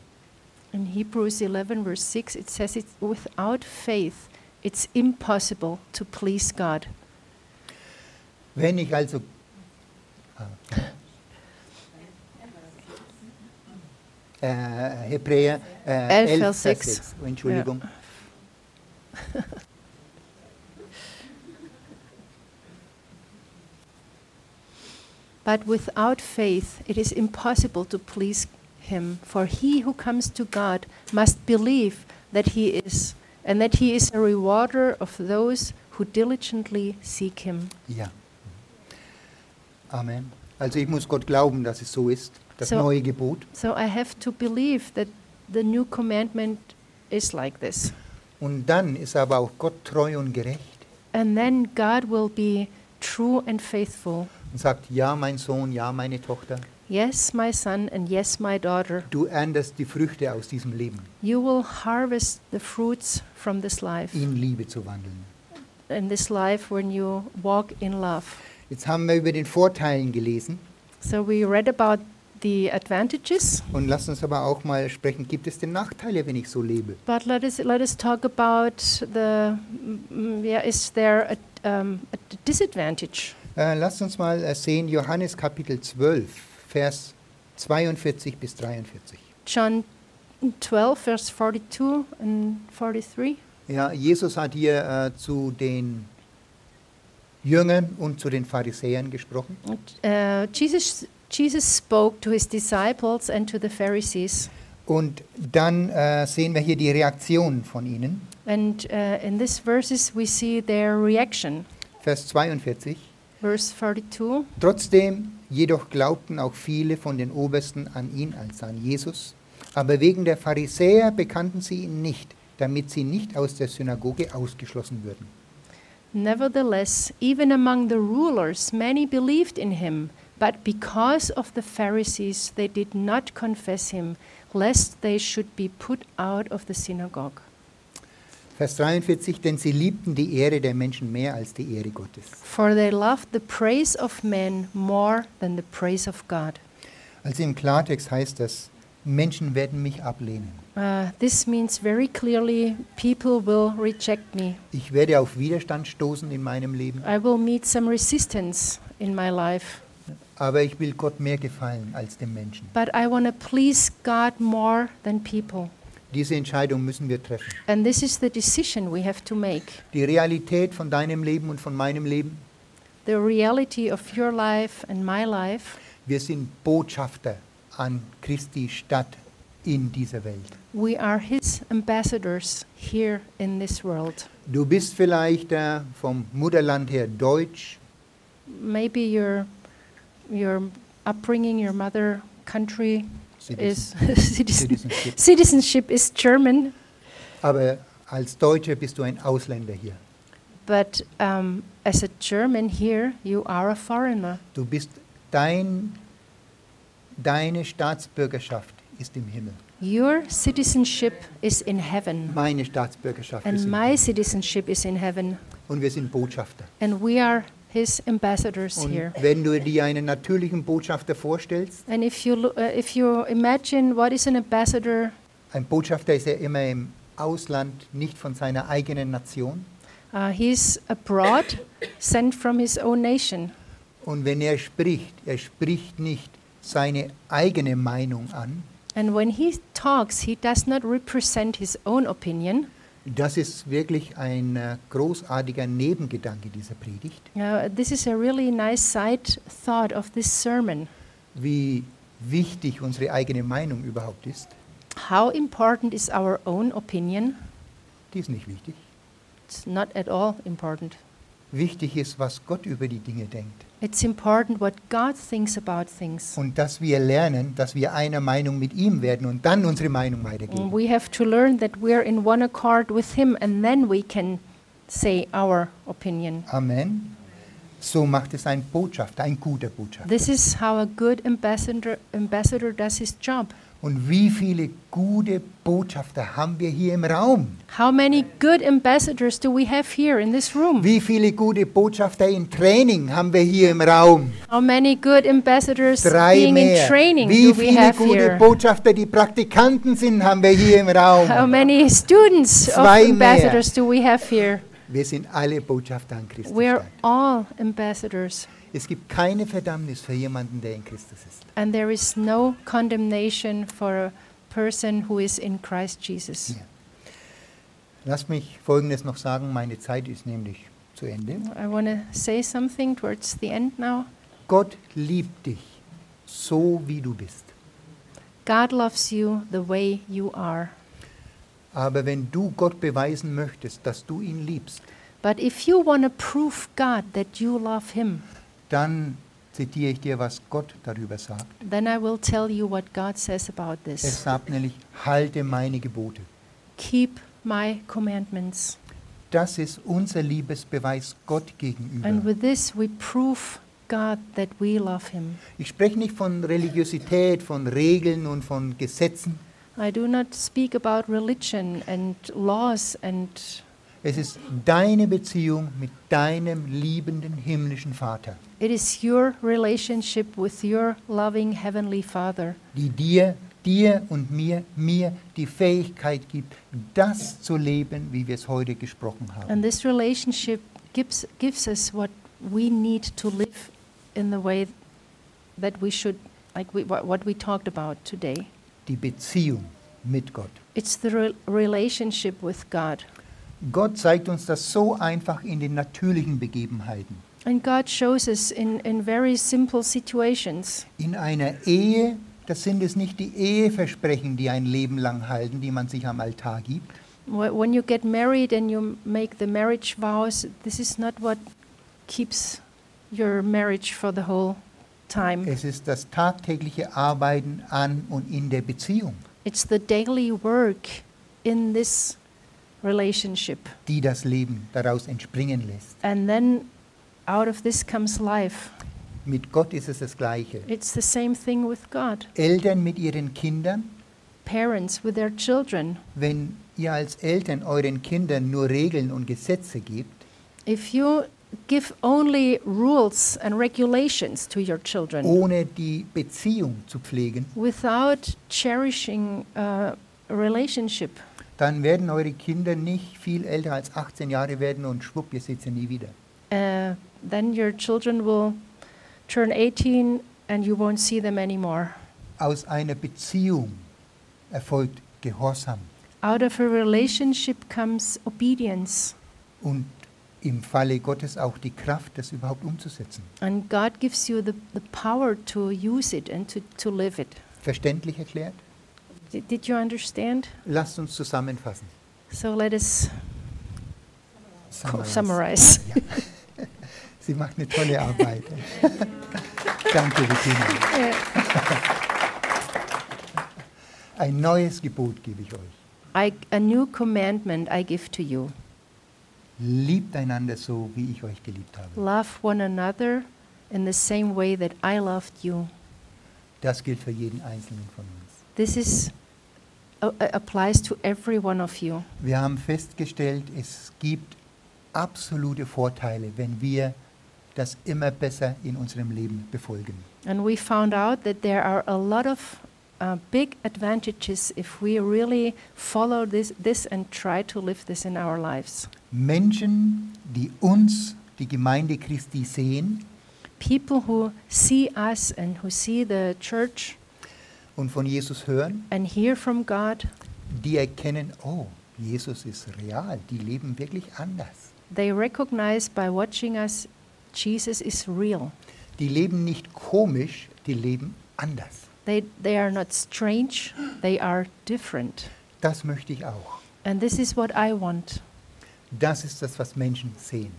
Speaker 2: In Hebrews 11, verse 6, it says, it's, Without faith, it's impossible to please God.
Speaker 1: Wenn ich also... Ah. Eh, Hebräer äh, eh,
Speaker 2: 11,
Speaker 1: 11,
Speaker 2: Vers
Speaker 1: Vers
Speaker 2: 6.
Speaker 1: 6. Entschuldigung.
Speaker 2: But without faith, it is impossible to please Him. For he who comes to God must believe that He is, and that He is a rewarder of those who diligently seek Him.
Speaker 1: Ja. Amen. Also ich muss Gott glauben, dass es so ist. Das
Speaker 2: So-
Speaker 1: neue Gebot.
Speaker 2: So I have to believe that the new commandment is like this.
Speaker 1: Und dann ist aber auch Gott treu und gerecht
Speaker 2: And then God will be true and faithful.
Speaker 1: und sagt, ja mein Sohn, ja meine Tochter,
Speaker 2: Yes, my son, and yes, my daughter,
Speaker 1: du erntest die Früchte aus diesem Leben,
Speaker 2: you will harvest the fruits from this life.
Speaker 1: in Liebe zu wandeln.
Speaker 2: In this life when you walk in love.
Speaker 1: Jetzt haben wir über den Vorteilen gelesen
Speaker 2: So we read about the advantages,
Speaker 1: und lasst uns aber auch mal sprechen, gibt es denn Nachteile, wenn ich so lebe?
Speaker 2: but let us let us talk about the mm, yeah. Is there a, um, a disadvantage?
Speaker 1: Äh, lasst uns mal äh, sehen, Johannes Kapitel 12, Vers 42 bis 43.
Speaker 2: John 12, verse 42 and 43.
Speaker 1: Ja, Jesus hat hier äh, zu den Jüngern und zu den Pharisäern gesprochen.
Speaker 2: Uh, Jesus, Jesus spoke to his disciples and to the Pharisees.
Speaker 1: Und dann äh, sehen wir hier die Reaktion von ihnen.
Speaker 2: And uh, in these verses, we see their reaction.
Speaker 1: Vers 42.
Speaker 2: Verse 42
Speaker 1: Trotzdem jedoch glaubten auch viele von den Obersten an ihn als an Jesus. Aber wegen der Pharisäer bekannten sie ihn nicht, damit sie nicht aus der Synagoge ausgeschlossen würden.
Speaker 2: Nevertheless, even among the rulers, many believed in him, but because of the Pharisees, they did not confess him, lest they should be put out of the synagogue.
Speaker 1: Vers 43, denn sie liebten die Ehre der Menschen mehr als die Ehre Gottes.
Speaker 2: For they loved the praise of men more than the praise of God.
Speaker 1: Also im Klartext heißt das, Menschen werden mich ablehnen.
Speaker 2: Uh, this means very clearly people will reject me.
Speaker 1: Ich werde auf Widerstand stoßen in meinem Leben,
Speaker 2: I will meet some resistance in my life.
Speaker 1: Aber ich will Gott mehr gefallen als dem Menschen.
Speaker 2: But I want to please God more than people.
Speaker 1: Diese Entscheidung müssen wir treffen.
Speaker 2: And this is the decision we have to make.
Speaker 1: Die Realität von deinem Leben und von meinem Leben,
Speaker 2: The reality of your life and my life.
Speaker 1: wir sind Botschafter an Christi Stadt in dieser Welt.
Speaker 2: We are His ambassadors here in this world.
Speaker 1: Du bist vielleicht äh, vom Mutterland her deutsch,
Speaker 2: Maybe your your upbringing, your mother country is citizen,
Speaker 1: Citizenship.
Speaker 2: citizenship is German,
Speaker 1: aber als Deutscher bist du ein Ausländer hier.
Speaker 2: but um, as a German here, you are a foreigner.
Speaker 1: Du bist dein, deine Staatsbürgerschaft ist im Himmel.
Speaker 2: Your citizenship is in heaven,
Speaker 1: Meine Staatsbürgerschaft ist
Speaker 2: and
Speaker 1: im
Speaker 2: my
Speaker 1: Himmel.
Speaker 2: citizenship is in heaven,
Speaker 1: Und wir sind Botschafter.
Speaker 2: and we are His ambassadors
Speaker 1: Und
Speaker 2: here.
Speaker 1: wenn du dir einen natürlichen Botschafter vorstellst,
Speaker 2: And if you uh, if you imagine what is an ambassador,
Speaker 1: ein Botschafter ist ja immer im Ausland, nicht von seiner eigenen Nation.
Speaker 2: uh, he's abroad, sent from his own nation.
Speaker 1: Und wenn er spricht, er spricht nicht seine eigene Meinung an.
Speaker 2: And when he talks, he does not represent his own opinion.
Speaker 1: Das ist wirklich ein äh, großartiger Nebengedanke dieser Predigt,
Speaker 2: Uh, this is a really nice side thought of this sermon.
Speaker 1: wie wichtig unsere eigene Meinung überhaupt ist.
Speaker 2: How important is our own opinion?
Speaker 1: Die ist nicht wichtig.
Speaker 2: It's not at all important.
Speaker 1: Wichtig ist, was Gott über die Dinge denkt.
Speaker 2: It's important what God thinks about things.
Speaker 1: Und dass wir lernen, dass wir einer Meinung mit ihm werden und dann unsere Meinung weitergeben.
Speaker 2: we have to learn that we're in one accord with Him, and then we can say our opinion.
Speaker 1: Amen. So macht es ein Botschafter, ein guter Botschafter.
Speaker 2: This is how a good ambassador, ambassador does his job.
Speaker 1: Und wie viele gute Botschafter haben wir hier im Raum?
Speaker 2: How many good ambassadors do we have here in this room?
Speaker 1: Wie viele gute Botschafter in Training haben wir hier im Raum?
Speaker 2: How many good ambassadors
Speaker 1: Drei
Speaker 2: being in
Speaker 1: mehr.
Speaker 2: training
Speaker 1: Wie
Speaker 2: do we
Speaker 1: viele
Speaker 2: have
Speaker 1: gute
Speaker 2: here?
Speaker 1: Botschafter, die Praktikanten sind, haben wir hier im Raum?
Speaker 2: How many students of
Speaker 1: Zwei mehr.
Speaker 2: ambassadors do we have here?
Speaker 1: Wir sind alle Botschafter an Christus.
Speaker 2: We're all ambassadors.
Speaker 1: Es gibt keine Verdammnis für jemanden, der in Christus ist.
Speaker 2: And there is no condemnation for a person who is in Christ Jesus.
Speaker 1: Ja. Lass mich Folgendes noch sagen, meine Zeit ist nämlich zu Ende.
Speaker 2: I want to say something towards the end now.
Speaker 1: Gott liebt dich, so wie du bist.
Speaker 2: God loves you the way you are.
Speaker 1: Aber wenn du Gott beweisen möchtest, dass du ihn liebst,
Speaker 2: But if you want to prove God that you love Him,
Speaker 1: dann zitiere ich dir, was Gott darüber sagt.
Speaker 2: then I will tell you what God says about
Speaker 1: Er
Speaker 2: this.
Speaker 1: sagt nämlich, halte meine Gebote.
Speaker 2: Keep my commandments.
Speaker 1: Das ist unser Liebesbeweis Gott
Speaker 2: And
Speaker 1: gegenüber.
Speaker 2: with this, we prove God that we love Him.
Speaker 1: Ich spreche nicht von Religiosität, von Regeln und von Gesetzen.
Speaker 2: I do not speak about religion and laws and
Speaker 1: Es ist deine Beziehung mit deinem liebenden himmlischen Vater,
Speaker 2: it is your relationship with your loving Heavenly Father
Speaker 1: die dir, dir und mir, mir die Fähigkeit gibt, das zu leben, wie wir es heute gesprochen
Speaker 2: And
Speaker 1: haben.
Speaker 2: this relationship gives, gives us what we need to live in the way that we should, like we, what we talked about today.
Speaker 1: Die Beziehung mit Gott.
Speaker 2: It's the re- relationship with God.
Speaker 1: Gott zeigt uns das so einfach in den natürlichen Begebenheiten.
Speaker 2: And God shows us in, in very simple situations.
Speaker 1: In einer Ehe, das sind es nicht die Eheversprechen, die ein Leben lang halten, die man sich am Altar gibt,
Speaker 2: Wh- When you get married and you make the marriage vows, this is not what keeps your marriage for the whole time.
Speaker 1: es ist das tagtägliche Arbeiten an und in der Beziehung,
Speaker 2: It's the daily work in this relationship.
Speaker 1: die das Leben daraus entspringen lässt.
Speaker 2: And then out of this comes life.
Speaker 1: Mit Gott ist es das Gleiche.
Speaker 2: It's the same thing with God.
Speaker 1: Eltern mit ihren Kindern,
Speaker 2: Parents with their children.
Speaker 1: wenn ihr als Eltern euren Kindern nur Regeln und Gesetze gebt,
Speaker 2: If you give only rules and regulations to your children
Speaker 1: ohne die Beziehung zu pflegen,
Speaker 2: without cherishing uh, a relationship,
Speaker 1: dann werden eure Kinder nicht viel älter als 18 Jahre werden und schwupp, ihr seht sie nie wieder.
Speaker 2: uh, then your children will turn 18 and you won't see them anymore.
Speaker 1: Aus einer Beziehung erfolgt Gehorsam
Speaker 2: Out of a relationship comes obedience,
Speaker 1: und im Falle Gottes auch die Kraft, das überhaupt umzusetzen.
Speaker 2: and God gives you the, the power to use it and to, to live it.
Speaker 1: Verständlich erklärt?
Speaker 2: Did, did you understand?
Speaker 1: Lasst uns zusammenfassen.
Speaker 2: So let us
Speaker 1: Summarize.
Speaker 2: summarize.
Speaker 1: Ja. Sie macht eine tolle Arbeit. Danke, Bettina. Ein neues Gebot gebe ich euch.
Speaker 2: I, a new commandment I give to you
Speaker 1: Liebt einander so, wie ich euch geliebt habe.
Speaker 2: love one another in the same way that I loved you.
Speaker 1: Das gilt für jeden Einzelnen von uns.
Speaker 2: This is applies to every one of you.
Speaker 1: Wir haben festgestellt, es gibt absolute Vorteile, wenn wir das immer besser in unserem Leben befolgen.
Speaker 2: And we found out that there are a lot of uh, big advantages if we really follow this, this and try to live this in our lives.
Speaker 1: Menschen, die uns, die Gemeinde Christi sehen
Speaker 2: People who see us and who see the church
Speaker 1: und von Jesus hören,
Speaker 2: and hear from God,
Speaker 1: die erkennen, oh, Jesus ist real, die leben wirklich anders.
Speaker 2: they recognize by watching us Jesus is real.
Speaker 1: Die leben nicht komisch, die leben anders.
Speaker 2: They, they are not strange, they are different.
Speaker 1: Das möchte ich auch.
Speaker 2: And this is what I want
Speaker 1: Das ist das, was Menschen sehen.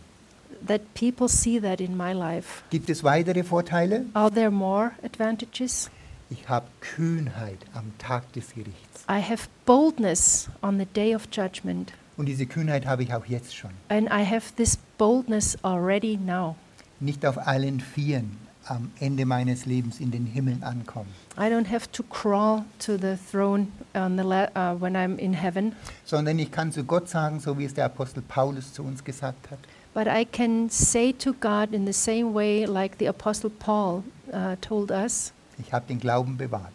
Speaker 2: that people see that in my life.
Speaker 1: Gibt es weitere Vorteile?
Speaker 2: Are there more advantages?
Speaker 1: Ich habe Kühnheit am Tag des Gerichts.
Speaker 2: I have boldness on the day of judgment,
Speaker 1: Und diese Kühnheit habe ich auch jetzt schon.
Speaker 2: and I have this boldness already now.
Speaker 1: Nicht auf allen Vieren am Ende meines Lebens in den Himmel ankommen,
Speaker 2: I don't have to crawl to the throne on the uh, when I'm in heaven,
Speaker 1: sondern ich kann zu Gott sagen, so wie es der Apostel Paulus zu uns gesagt hat,
Speaker 2: but I can say to God in the same way like the Apostle Paul uh, told us
Speaker 1: ich habe den Glauben bewahrt,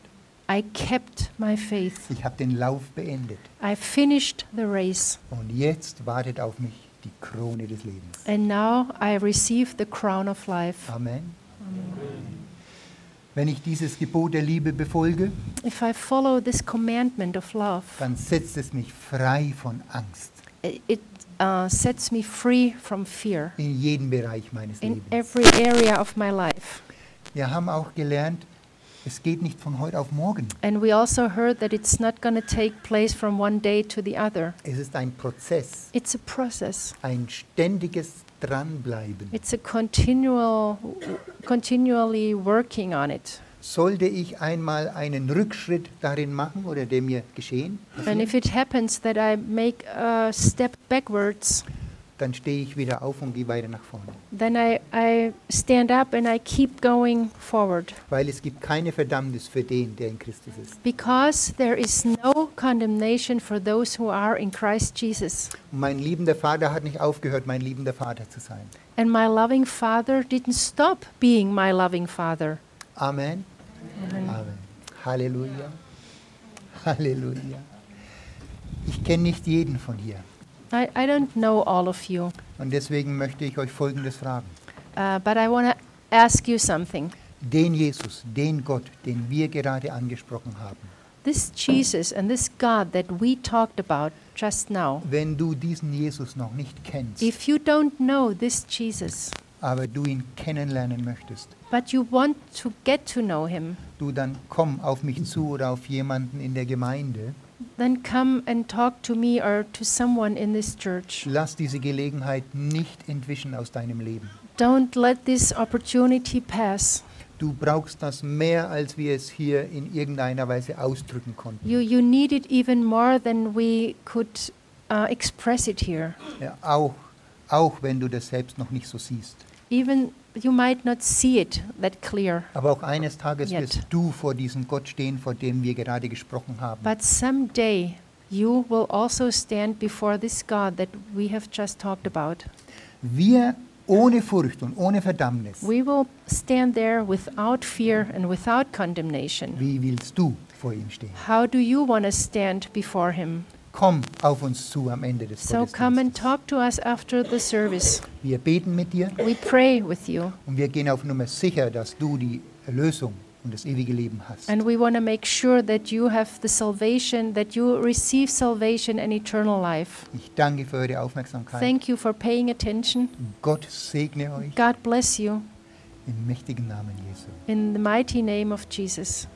Speaker 2: I kept my faith,
Speaker 1: ich habe den Lauf beendet
Speaker 2: I finished the race,
Speaker 1: und jetzt wartet auf mich die Krone des Lebens.
Speaker 2: and now I receive the crown of life.
Speaker 1: Amen. Wenn ich dieses Gebot der Liebe befolge,
Speaker 2: If I follow this commandment of love,
Speaker 1: dann setzt es mich frei von Angst
Speaker 2: it uh, sets me free from fear
Speaker 1: in jedem Bereich meines
Speaker 2: in
Speaker 1: Lebens.
Speaker 2: every area of my life.
Speaker 1: Wir haben auch gelernt, es geht nicht von heute auf morgen.
Speaker 2: And we also heard that it's not going to take place from one day to the other.
Speaker 1: Es ist ein Prozess,
Speaker 2: It's a process.
Speaker 1: ein ständiges Dranbleiben.
Speaker 2: It's a continual, continually working on it.
Speaker 1: Sollte ich einmal einen Rückschritt darin machen oder der mir geschehen,
Speaker 2: And if it happens that I make a step backwards,
Speaker 1: dann stehe ich wieder auf und gehe weiter nach vorne.
Speaker 2: then I, I stand up and I keep going forward.
Speaker 1: Weil es gibt keine Verdammnis für den, der in Christus ist.
Speaker 2: Because there is no condemnation for those who are in Christ Jesus.
Speaker 1: Und mein liebender Vater hat nicht aufgehört, mein liebender Vater zu sein.
Speaker 2: And my loving Father didn't stop being my loving Father.
Speaker 1: Amen.
Speaker 2: Amen.
Speaker 1: Amen. Halleluja. Halleluja. Ich kenne nicht jeden von hier.
Speaker 2: I, I don't know all of you,
Speaker 1: Und deswegen möchte ich euch Folgendes fragen.
Speaker 2: uh, but I want to ask you something.
Speaker 1: Den Jesus, den Gott, den wir gerade angesprochen haben,
Speaker 2: this Jesus and this God that we talked about just now,
Speaker 1: Wenn du diesen Jesus noch nicht kennst,
Speaker 2: if you don't know this Jesus,
Speaker 1: aber du ihn kennenlernen möchtest,
Speaker 2: but you want to get to know him,
Speaker 1: du dann komm auf mich zu oder auf jemanden in der Gemeinde.
Speaker 2: Then come and talk to me or to someone in this church.
Speaker 1: Lass diese Gelegenheit nicht entwischen aus deinem Leben.
Speaker 2: Don't let this opportunity pass.
Speaker 1: Du brauchst das mehr, als wir es hier in irgendeiner Weise ausdrücken konnten.
Speaker 2: You, you need it even more than we could uh, express it here.
Speaker 1: Ja, auch, auch wenn du das selbst noch nicht so siehst.
Speaker 2: Even you might not see it that clear,
Speaker 1: Aber auch eines Tages
Speaker 2: Yet.
Speaker 1: wirst du vor diesem Gott stehen, vor dem wir gerade gesprochen haben.
Speaker 2: but someday you will also stand before this God that we have just talked about.
Speaker 1: Wir ohne Furcht und ohne Verdammnis.
Speaker 2: We will stand there without fear and without condemnation.
Speaker 1: Wie willst du vor ihm stehen?
Speaker 2: How do you want to stand before Him?
Speaker 1: Komm auf uns zu am Ende des
Speaker 2: So come and
Speaker 1: Gottesdienstes.
Speaker 2: talk to us after the service.
Speaker 1: Wir beten mit dir
Speaker 2: We pray with you,
Speaker 1: und wir gehen auf Nummer sicher, dass du die Erlösung und das ewige Leben hast.
Speaker 2: and we want to make sure that you have the salvation, that you receive salvation and eternal life.
Speaker 1: Ich danke für eure Aufmerksamkeit.
Speaker 2: Thank you for paying attention.
Speaker 1: Gott segne euch
Speaker 2: God bless you
Speaker 1: im mächtigen Namen Jesu.
Speaker 2: in the mighty name of Jesus.